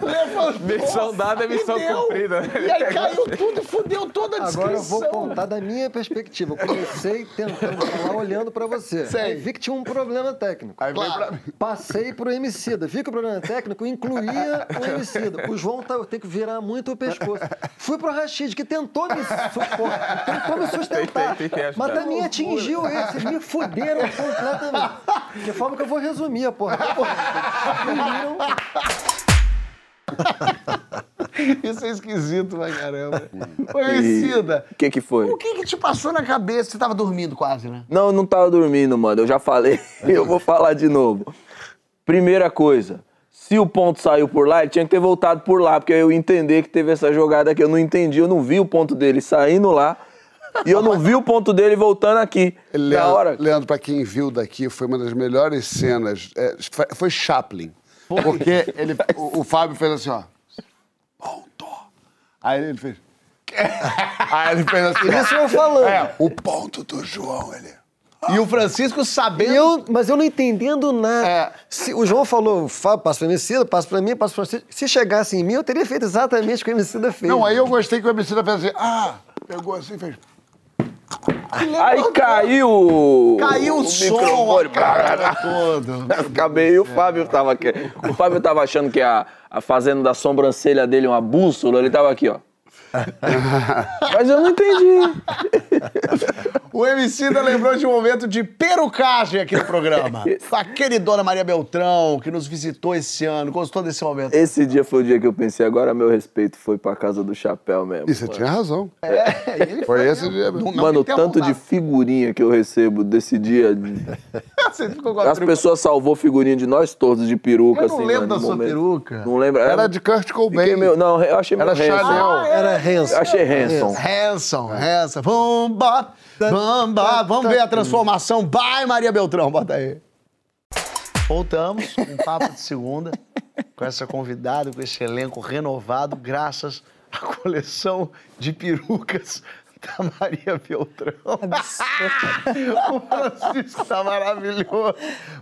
Levantou. Missão dada é missão e cumprida. E aí caiu tudo e fudeu toda a descrição. Agora eu vou contar da minha perspectiva. Eu comecei tentando falar olhando pra você. Sei. Aí vi que tinha um problema técnico. Aí veio pra mim. Passei pro Emicida. Vi que o problema técnico incluía o Emicida. O João tá, tem que virar muito o pescoço. Fui pro Rashid, que tentou me, suportar, tentou me sustentar. Tentei, tentei ajudar. mas também atingiu esse. Me fuderam completamente. De forma que eu vou resumir a porra. (laughs) Destruíram (laughs) Isso é esquisito pra caramba. Ô, Emicida, O que que foi? o que que te passou na cabeça? Você tava dormindo quase, né? Não, eu não tava dormindo, mano. Eu já falei. (laughs) eu vou falar de novo. Primeira coisa. Se o ponto saiu por lá, ele tinha que ter voltado por lá, porque eu ia entender que teve essa jogada que eu não entendi. Eu não vi o ponto dele saindo lá. E eu não vi o ponto dele voltando aqui. Na Leandro, hora. Leandro, pra quem viu daqui, foi uma das melhores cenas. é, foi- foi Chaplin. Porque (laughs) ele, o, o Fábio fez assim, ó. Ponto. Aí ele fez. Aí ele fez assim. Isso eu falando. É, o ponto do João, ele. E o Francisco sabendo. Eu, mas eu não entendendo nada. Se, o João falou, Fábio, passa pra Emicida, passa pra mim, passa pra você. Se chegasse em mim, eu teria feito exatamente o que o Emicida fez. Não, aí eu gostei que o Emicida fez assim. Ah, pegou assim e fez. Aí caiu. Caiu o som, microfone. a cara todo. Acabei e o Fábio tava aqui. O Fábio tava achando que a, a fazendo da sobrancelha dele uma bússola, ele tava aqui, ó. (laughs) Mas eu não entendi. (laughs) O Emicida lembrou de um momento de perucagem aqui no programa. Com a queridona Maria Beltrão, que nos visitou esse ano. Gostou desse momento? Esse dia foi o dia que eu pensei, agora meu respeito foi pra casa do chapéu mesmo. E você tinha razão. É, ele Foi esse dia mesmo. Não, Mano, o tanto de figurinha que eu recebo desse dia. (laughs) Você ficou com a As peruca. pessoas salvou figurinha de nós todos de peruca, Eu não assim. lembro mano, da sua momento. peruca. Não lembro. Era de Kurt Cobain. Meio- Não, eu achei Era meio Hanson. Chanel. Era Hanson. Achei Hanson. Hanson, Hanson. Vamba, vamba. Vamos ver a transformação. Vai, Maria Beltrão, bota aí. Voltamos um papo de segunda, com essa convidada, com esse elenco renovado, graças à coleção de perucas da Maria Beltrão. (laughs) o Francisco tá maravilhoso.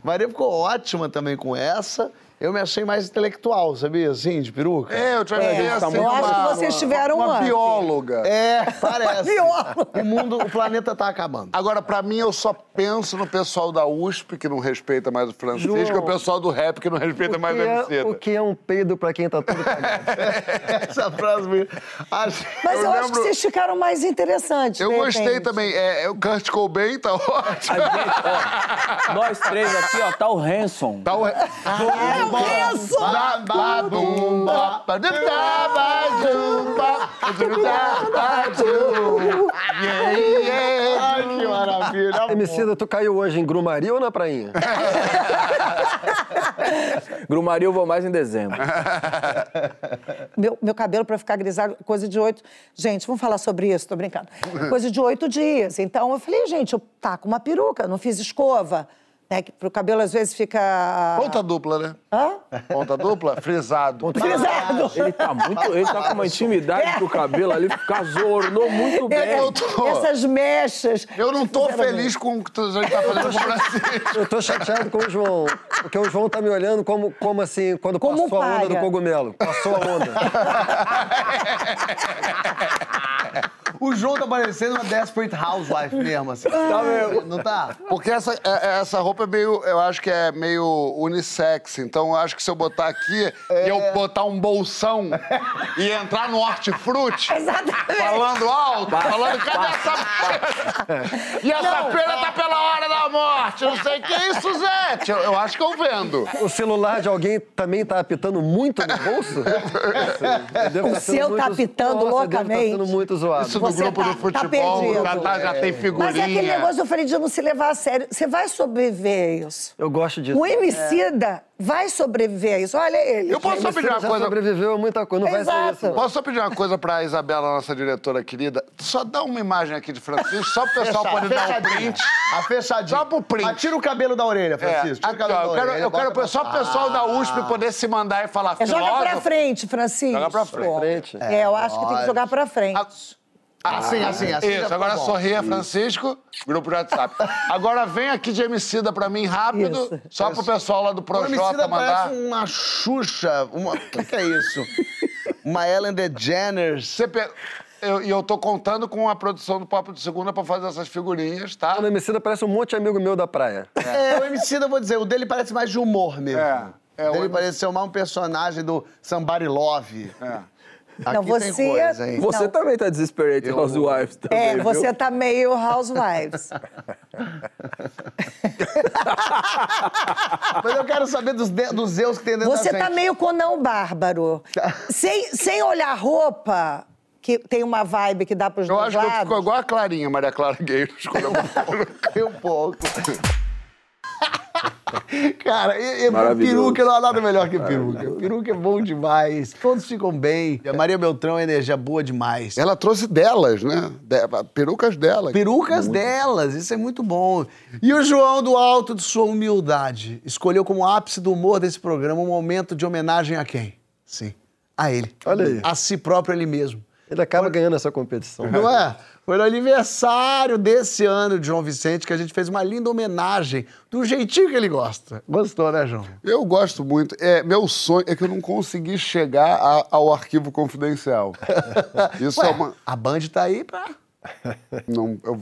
Maria ficou ótima também com essa. Eu me achei mais intelectual, sabia? Assim, de peruca. É, eu te É, achei eu assim. acho uma- que vocês tiveram uma up. bióloga. É, parece. bióloga. O mundo, o planeta tá acabando. Agora, pra mim, eu só penso no pessoal da USP, que não respeita mais o Francisco, João. e o pessoal do rap, que não respeita mais o que é, Emicida. o que é um peido pra quem tá tudo cagado? (laughs) Essa frase me... Acho... Mas eu, Eu acho que lembro- vocês ficaram mais interessantes. Eu gostei repente. também. É, é o Kurt Cobain tá ótimo. Nós três aqui, ó, tá o Hanson. Tá o... É o Hanson! Ba- ba- bum, ba- ba- da- da- ba- zum, ba- da- ba- zum. Yeah, yeah. Ai, que maravilha. Emicida, tu caiu hoje em Grumaria ou na prainha? (laughs) Grumaria eu vou mais em dezembro. (laughs) Meu, meu cabelo para ficar grisalho, coisa de oito. Gente, vamos falar sobre isso, tô brincando. Coisa de oito dias. Então eu falei, gente, eu tá com uma peruca, não fiz escova. Né, que pro cabelo às vezes fica. Ponta dupla, né? Hã? Ponta dupla? Frisado. (laughs) Frisado. Ele tá muito. Ele tá com uma intimidade pro cabelo ali, adornou muito bem. Eu tô- Essas mechas. Eu não tô feliz com o que a gente tá fazendo com o Francisco. Eu tô chateado com o João, porque o João tá me olhando como, como assim, quando Como passou a onda do cogumelo. Passou a onda. (laughs) O João tá parecendo uma Desperate Housewife mesmo, assim. Tá mesmo. Não tá? Porque essa, é- é- essa roupa é meio, eu acho que é meio unissex. Então eu acho que se eu botar aqui e eu botar um bolsão e entrar no hortifruti, (laughs) falando alto, falando, cadê essa pera? (laughs) E essa pera tá pela hora da morte, não sei o que é isso, Zé. Eu, eu acho que eu vendo. O celular de alguém também tá apitando muito no bolso? (laughs) O tá seu tá apitando Nossa, loucamente. Tá sendo muito zoado. Isso no grupo tá- do tá futebol, perdido. já, tá- já tem figurinha. Mas é aquele negócio, eu falei de não se levar a sério. Você vai sobreviver a isso. Eu gosto disso. O Emicida vai sobreviver a isso. Olha ele. Eu posso só pedir uma coisa? sobreviveu a muita coisa, não vai ser Exato. isso. não. Posso só pedir uma coisa pra Isabela, nossa diretora querida? Só dá uma imagem aqui de Francisco, só pro pessoal poder dar um print. A fechadinha. Só pro print. Mas tira o cabelo da orelha, É, Francisco. O aqui, ó, eu quero, orelha. eu quero Bota só o pra- pessoal da USP poder se mandar e falar É, joga pra frente, Francisco. Joga pra frente. É, eu acho que tem que jogar pra frente. Assim, assim, assim. já Isso, agora bom. sorria, Francisco, grupo de WhatsApp. (laughs) Agora vem aqui de Emicida pra mim rápido, Isso. só pro pessoal lá do Projota mandar. parece uma Xuxa. Uma... O que, que é isso? Uma Ellen DeGeneres. Você pe- eu- E eu, tô contando com a produção do Papo de Segunda pra fazer essas figurinhas, tá? O Emicida parece um monte de amigo meu da praia. É, o Emicida, eu vou dizer, o dele parece mais de humor mesmo. É, é, o dele o- parece ser mais um personagem do Somebody Love. É. Aqui Não, tem você- coisa, hein? Você Não. também tá desesperado, Housewives também, É, viu? você tá meio housewives. (laughs) Mas eu quero saber dos, de- dos Zeus que tem dentro Você da tá meio Conão Bárbaro. sem, sem olhar roupa, que tem uma vibe que dá pros Eu dois acho que eu lados. fico igual a Clarinha, Maria Clara Gueiros. quando eu- (laughs) um pouco. (laughs) Cara, e, e peruca não há nada melhor que peruca. Peruca é bom demais. Todos ficam bem. A Maria Beltrão é energia boa demais. Ela trouxe delas, né? De- perucas dela. Perucas delas, isso é muito bom. E o João, do alto de sua humildade, escolheu como ápice do humor desse programa um momento de homenagem a quem? Sim, a ele. Olha aí. A si próprio, ele mesmo. Ele acaba ganhando essa competição. Não é? Foi no aniversário desse ano de João Vicente que a gente fez uma linda homenagem do jeitinho que ele gosta. Gostou, né, João? Eu gosto muito. É, meu sonho é que eu não consegui chegar a- ao arquivo confidencial. (laughs) Isso Ué, é uma. A Band tá aí pra. Não, eu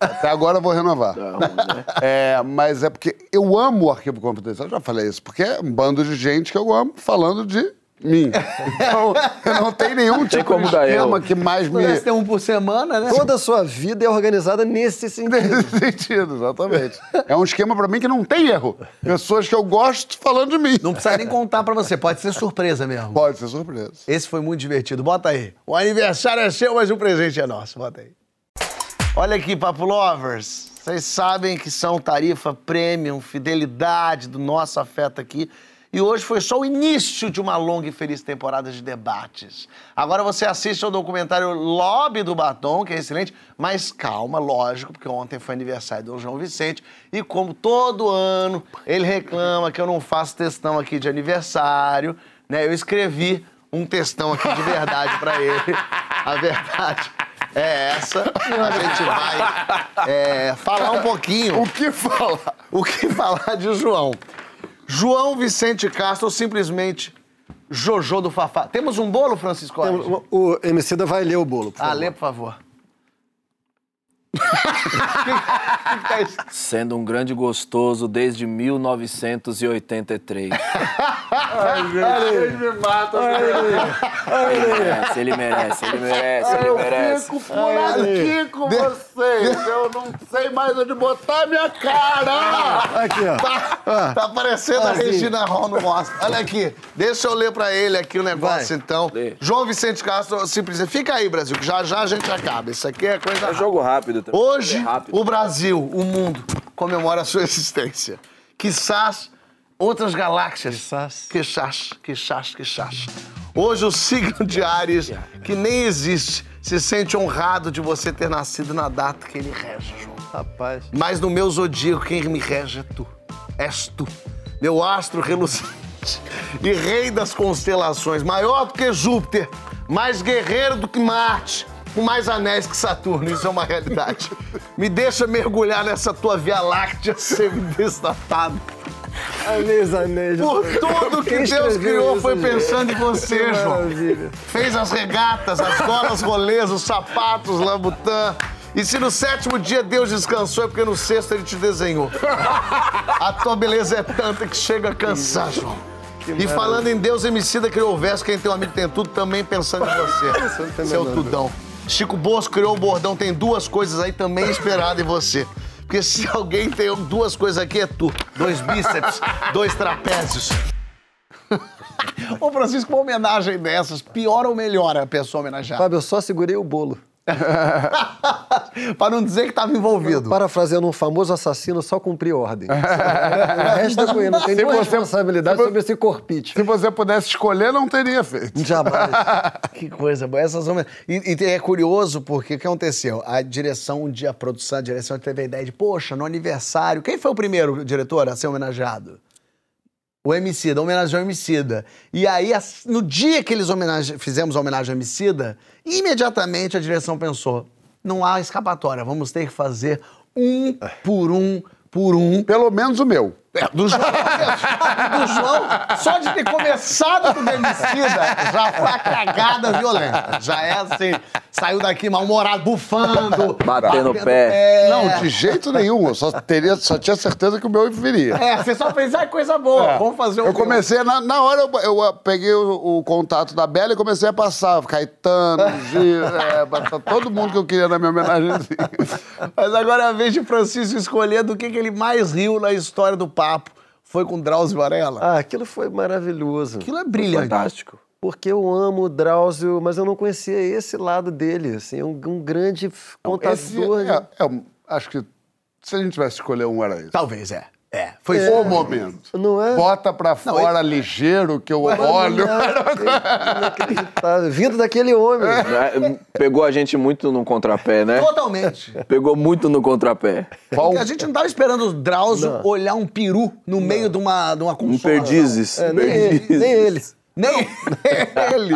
até agora eu vou renovar. Ruim, né? (laughs) É, mas é porque eu amo o arquivo confidencial, eu já falei isso, porque é um bando de gente que eu amo falando de mim. Então, eu não tenho nenhum tipo como de esquema eu. que mais me. Pudesse ter um por semana, né? Toda a sua vida é organizada nesse sentido. Nesse sentido, exatamente. É um esquema pra mim que não tem erro. Pessoas que eu gosto falando de mim. Não precisa nem contar pra você, pode ser surpresa mesmo. Pode ser surpresa. Esse foi muito divertido. Bota aí. O aniversário é seu, mas o presente é nosso. Bota aí. Olha aqui, Papo Lovers. Vocês sabem que são tarifa premium, fidelidade do nosso afeto aqui. E hoje foi só o início de uma longa e feliz temporada de debates. Agora você assiste ao documentário Lobby do Batom, que é excelente, mas calma, lógico, porque ontem foi aniversário do João Vicente. E como todo ano ele reclama que eu não faço textão aqui de aniversário, né? Eu escrevi um textão aqui de verdade pra ele. A verdade é essa. A gente vai é, falar um pouquinho. O que falar? O que falar de João? João Vicente Castro simplesmente Jojo do Fafá. Temos um bolo, Francisco? O Emicida vai ler o bolo, por Ah, favor. lê, por favor. O que, que tá isso? Sendo um grande gostoso desde 1983. Vocês me matam. Ele merece, ele merece, ele merece, ele Eu merece. fico por aqui com vocês. Eu não sei mais onde botar minha cara. Aqui, ó. Tá, tá parecendo a. Regina Hall no mostra. Olha aqui, deixa eu ler pra ele aqui o negócio, Vai. então. Lê. João Vicente Castro, simplesmente. Fica aí, Brasil, que já já a gente acaba. Isso aqui é coisa É jogo rápido também. Hoje, É rápido. o Brasil, o mundo, comemora a sua existência. Quizás outras galáxias. Quizás. Quizás, quizás, quizás. Hoje, o signo de Ares, que nem existe, se sente honrado de você ter nascido na data que ele rege, João. Rapaz. Mas no meu zodíaco, quem me rege é tu. És tu. Meu astro reluzente e rei das constelações, maior do que Júpiter, mais guerreiro do que Marte, com mais anéis que Saturno. Isso é uma realidade. Me deixa mergulhar nessa tua Via Láctea semi-destapado. Anéis, anéis. Por tudo que Deus criou foi pensando em você, João. maravilha. Fez as regatas, as golas rolês, os sapatos, lambutã. E se no sétimo dia Deus descansou, é porque no sexto ele te desenhou. A tua beleza é tanta que chega a cansar, João. E falando em Deus, Emicida criou o verso, quem tem um amigo tem tudo, também pensando em você. Seu menor tudão. Chico Bosco criou o bordão, tem duas coisas aí também esperadas em você. Porque se alguém tem duas coisas aqui, é tu. Dois bíceps, dois trapézios. Ô, Francisco, uma homenagem dessas, pior ou melhor a pessoa homenageada? Fábio, eu só segurei o bolo. (laughs) pra não dizer que estava envolvido. Parafraseando um famoso assassino, só cumprir ordem. (laughs) o resto é com ele, não tem nenhuma você- responsabilidade se vo- sobre esse corpite. Se você pudesse escolher, não teria feito. Jamais. (laughs) Que coisa boa. Essas e, e é curioso porque o que aconteceu? A direção, um dia a produção, a direção teve a ideia de, poxa, no aniversário. Quem foi o primeiro diretor a ser homenageado? O Emicida, homenageou o Emicida. E aí, no dia que eles fizemos a homenagem ao Emicida, imediatamente a direção pensou: não há escapatória, vamos ter que fazer um por um por um. Pelo menos o meu. É, do João, do João, só de ter começado com o Demicida, já foi a cagada violenta. Já é assim. saiu daqui mal-humorado, bufando. Batendo o pé. Não, de jeito nenhum. Eu só, teria, só tinha certeza que o meu viria. É, você só fez, ah, coisa boa, É. vamos fazer o Eu comecei, na, na hora eu, eu, peguei o, o contato da Bela e comecei a passar. Caetano, Gil, (laughs) é, todo mundo que eu queria na minha homenagenzinha. Mas agora é a vez de Francisco escolher do que, que ele mais riu na história do papo. Foi com Drauzio Varela? Ah, aquilo foi maravilhoso. Aquilo é brilhante. Fantástico. Porque eu amo o Drauzio, mas eu não conhecia esse lado dele. Assim, um, um grande contador. Esse é, é acho que se a gente tivesse escolher um, era esse. Talvez, é. É, foi Foi o momento. Não é? Bota pra fora ligeiro que eu olho. Inacreditável. Vindo daquele homem. Né? Pegou a gente muito no contrapé, né? Totalmente. Pegou muito no contrapé. Porque a gente não tava esperando o Drauzio olhar um peru no meio de uma, de uma Um consola. perdizes. É, nem, ele, perdizes. nem ele. Nem (laughs) ele.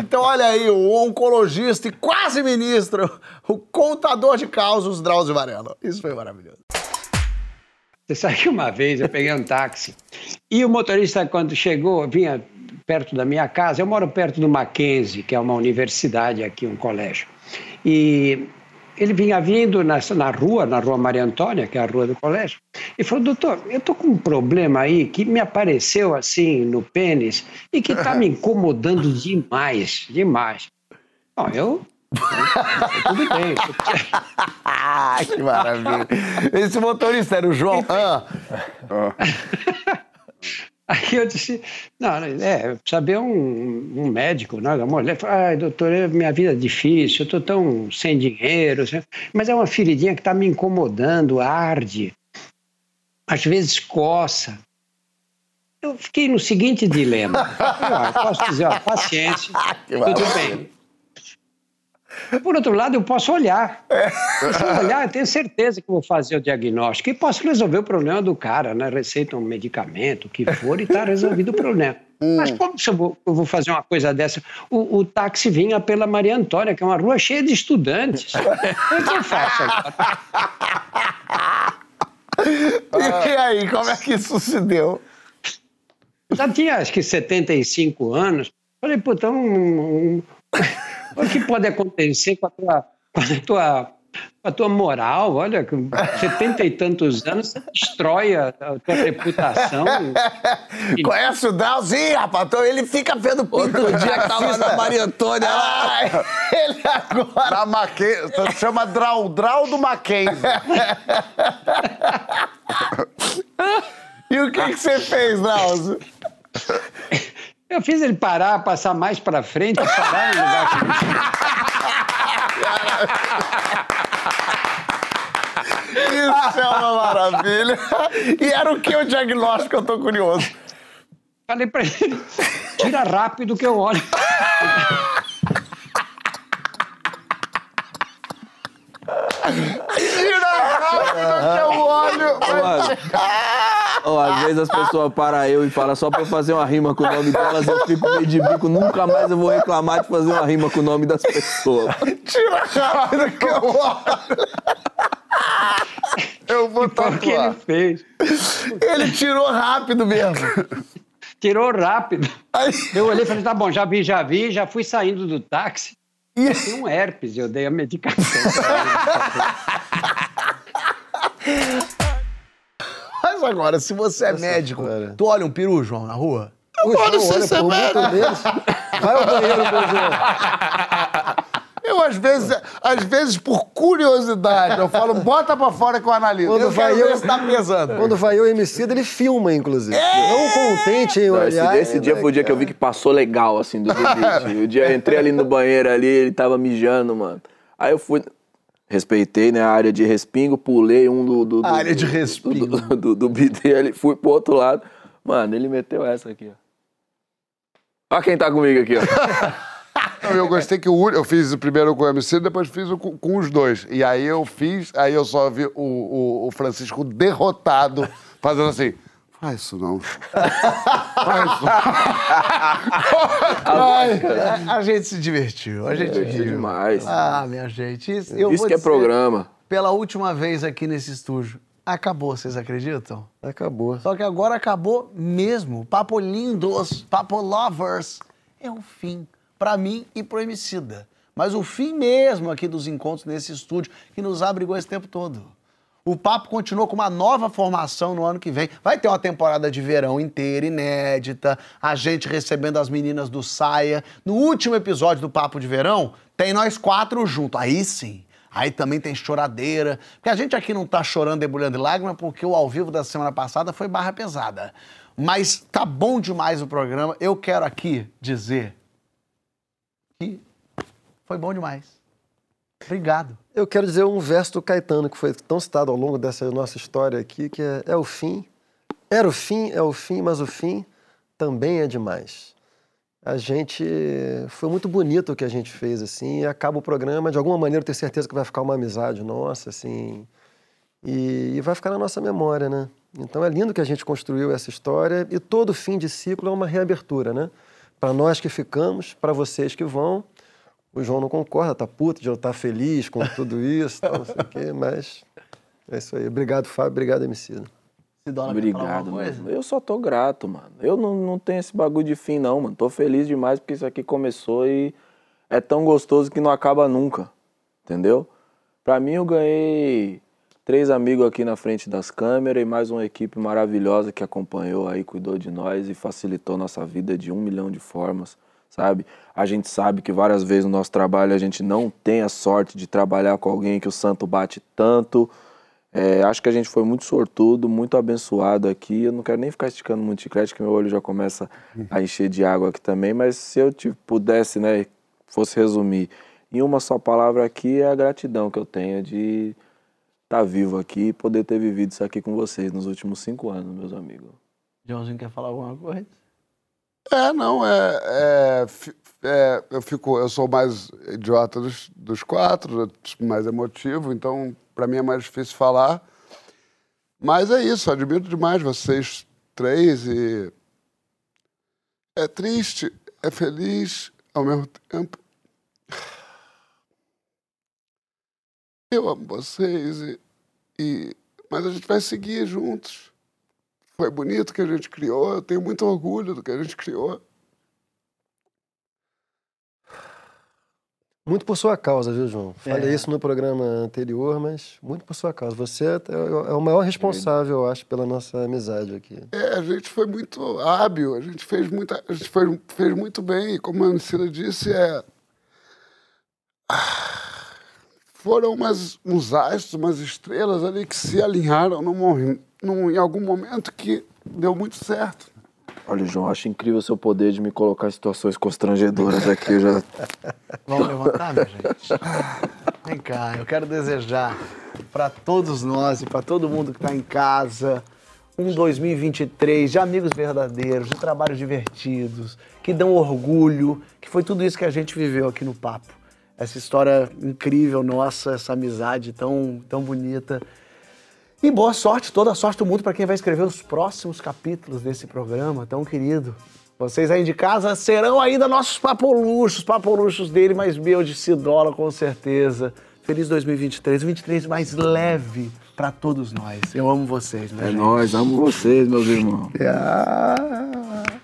Então, olha aí, o oncologista e quase ministro, o contador de causos, Drauzio Varela. Isso foi maravilhoso. Você sabe que uma vez eu peguei um táxi e o motorista, quando chegou, vinha perto da minha casa. Eu moro perto do Mackenzie, que é uma universidade aqui, um colégio. E ele vinha vindo nessa, na rua, na rua Maria Antônia, que é a rua do colégio, e falou: Doutor, eu tô com um problema aí que me apareceu assim no pênis e que tá me incomodando demais, demais. Bom, eu. Tudo bem. Que maravilha. Esse motorista era o João. Ah, (laughs) Aí eu disse, não, é, saber um, um médico, né? A mulher falou, ai, doutor, é- minha vida é difícil, eu estou tão sem dinheiro, mas é uma feridinha que está me incomodando, arde, às vezes coça. Eu fiquei no seguinte dilema. Ah, posso dizer, ó, paciência, (laughs) tudo bem. Por outro lado, eu posso olhar. Se eu olhar, eu tenho certeza que vou fazer o diagnóstico e posso resolver o problema do cara, né? Receita um medicamento, o que for, e está resolvido o problema. Mas como se eu vou, eu vou fazer uma coisa dessa? O, o táxi vinha pela Maria Antônia, que é uma rua cheia de estudantes. O que eu faço agora? (laughs) E aí, como é que isso se deu? Já tinha, acho que 75 anos. Falei, puta, um, um- o que pode acontecer com a tua, com a tua, com a tua moral? Olha, com 70 e tantos anos, você destrói a, a tua reputação. (laughs) Conhece o? Ih, rapaz, então ele fica vendo pinto dia que tava na Maria Antônia lá. (laughs) Ele agora... Na Mackenzie, chama Drau, Drau do Mackenzie. (laughs) E o que, que você fez, Drauzio? Eu fiz ele parar, passar mais para frente, parar no lugar que Isso é uma maravilha. E era o que o diagnóstico? Eu tô curioso. Falei para ele, tira rápido que eu olho. Tira rápido que eu olho. Mano, ó, às vezes as pessoas param eu e falam só pra eu fazer uma rima com o nome delas, eu fico meio de bico, nunca mais eu vou reclamar de fazer uma rima com o nome das pessoas. Tira rápido que eu. Eu vou O que ele tatuar. fez? Ele tirou rápido mesmo. Tirou rápido. Eu olhei e falei, tá bom, já vi, já vi, já fui saindo do táxi. E tem um herpes, eu dei a medicação. (laughs) Mas agora, se você é médico, tu olha um peru, João, na rua? O João olha por muito deles. Vai ao banheiro, meu João. Eu, às vezes, às vezes, por curiosidade, eu falo, bota pra fora que eu analiso. Quando eu vai eu- tá pesando. Quando vai eu e Emicida, ele filma, inclusive. Não contente em Não, esse, olhar. esse dia foi o dia que eu vi que passou legal, assim, do (laughs) limite. O dia eu entrei ali no banheiro ali, ele tava mijando, mano. Aí eu fui. Respeitei, né, a área de respingo, pulei um do. do, do A área de do- respingo. Do, do, do bidê ali, fui pro outro lado. Mano, ele meteu essa aqui, ó. Olha quem tá comigo aqui, ó. (laughs) Não, eu gostei que o eu fiz o primeiro com o MC, depois fiz o com, com os dois. E aí eu fiz, aí eu só vi o, o, o Francisco derrotado, fazendo assim. Faz isso não. (laughs) Faz isso Ai, a, a gente se divertiu, a gente Divertiu riu. demais. Ah, minha gente. Isso, eu Isso vou que é programa. Pela última vez aqui nesse estúdio, acabou, vocês acreditam? Acabou. Só que agora acabou mesmo. Papo lindos, papo lovers. É o fim. Pra mim e pro Emicida. mas o fim mesmo aqui dos encontros nesse estúdio que nos abrigou esse tempo todo. O papo continua com uma nova formação no ano que vem. Vai ter uma temporada de verão inteira, inédita. A gente recebendo as meninas do Saia. No último episódio do Papo de Verão, tem nós quatro juntos. Aí sim. Aí também tem choradeira. Porque a gente aqui não tá chorando, debulhando de lágrimas, porque o ao vivo da semana passada foi barra pesada. Mas tá bom demais o programa. Eu quero aqui dizer que foi bom demais. Obrigado. Eu quero dizer um verso do Caetano que foi tão citado ao longo dessa nossa história aqui, que é, é o fim. Era o fim, é o fim, mas o fim também é demais. A gente foi muito bonito o que a gente fez assim, e acaba o programa, de alguma maneira eu tenho certeza que vai ficar uma amizade nossa assim, e, e vai ficar na nossa memória, né? Então é lindo que a gente construiu essa história e todo fim de ciclo é uma reabertura, né? Para nós que ficamos, para vocês que vão. O João não concorda, tá puto de eu estar feliz com tudo isso, tal, não sei o quê, mas é isso aí. Obrigado, Fábio. Obrigado, MC. Obrigado, mano. Eu só tô grato, mano. Eu não, não tenho esse bagulho de fim, não, mano. Tô feliz demais porque isso aqui começou e é tão gostoso que não acaba nunca. Entendeu? Pra mim, eu ganhei três amigos aqui na frente das câmeras e mais uma equipe maravilhosa que acompanhou aí, cuidou de nós e facilitou nossa vida de um milhão de formas sabe? A gente sabe que várias vezes no nosso trabalho a gente não tem a sorte de trabalhar com alguém que o santo bate tanto. É, acho que a gente foi muito sortudo, muito abençoado aqui. Eu não quero nem ficar esticando muito crédito, que meu olho já começa a (laughs) encher de água aqui também. Mas se eu te pudesse, né, fosse resumir em uma só palavra aqui, é a gratidão que eu tenho de estar tá vivo aqui e poder ter vivido isso aqui com vocês nos últimos cinco anos, meus amigos. Joãozinho quer falar alguma coisa? É, não, é, é, é, eu fico, eu sou mais idiota dos, dos quatro, mais emotivo, então para mim é mais difícil falar. Mas é isso, admiro demais vocês três e é triste, é feliz ao mesmo tempo. Eu amo vocês e, e mas a gente vai seguir juntos. Foi bonito que a gente criou, eu tenho muito orgulho do que a gente criou. Muito por sua causa, viu, João? Falei é. isso no programa anterior, mas muito por sua causa. Você é, é o maior responsável, eu acho, pela nossa amizade aqui. É, a gente foi muito hábil, a gente fez, muita, a gente fez, fez muito bem. E como a Ancila disse, é... foram umas, uns astros, umas estrelas ali que se alinharam num, num, em algum momento que deu muito certo. Olha, João, acho incrível o seu poder de me colocar em situações constrangedoras aqui. Eu já... Vamos levantar, minha gente? Vem cá, eu quero desejar para todos nós e para todo mundo que está em casa um 2023 de amigos verdadeiros, de trabalhos divertidos, que dão orgulho, que foi tudo isso que a gente viveu aqui no Papo. Essa história incrível nossa, essa amizade tão, tão bonita. E boa sorte, toda a sorte do mundo para quem vai escrever os próximos capítulos desse programa tão querido. Vocês aí de casa serão ainda nossos papoluxos, papoluxos dele, mas meu de Cidola com certeza. Feliz 2023, 23 mais leve para todos nós. Eu amo vocês, né? É gente? nós, amo vocês, meus irmãos. Ah.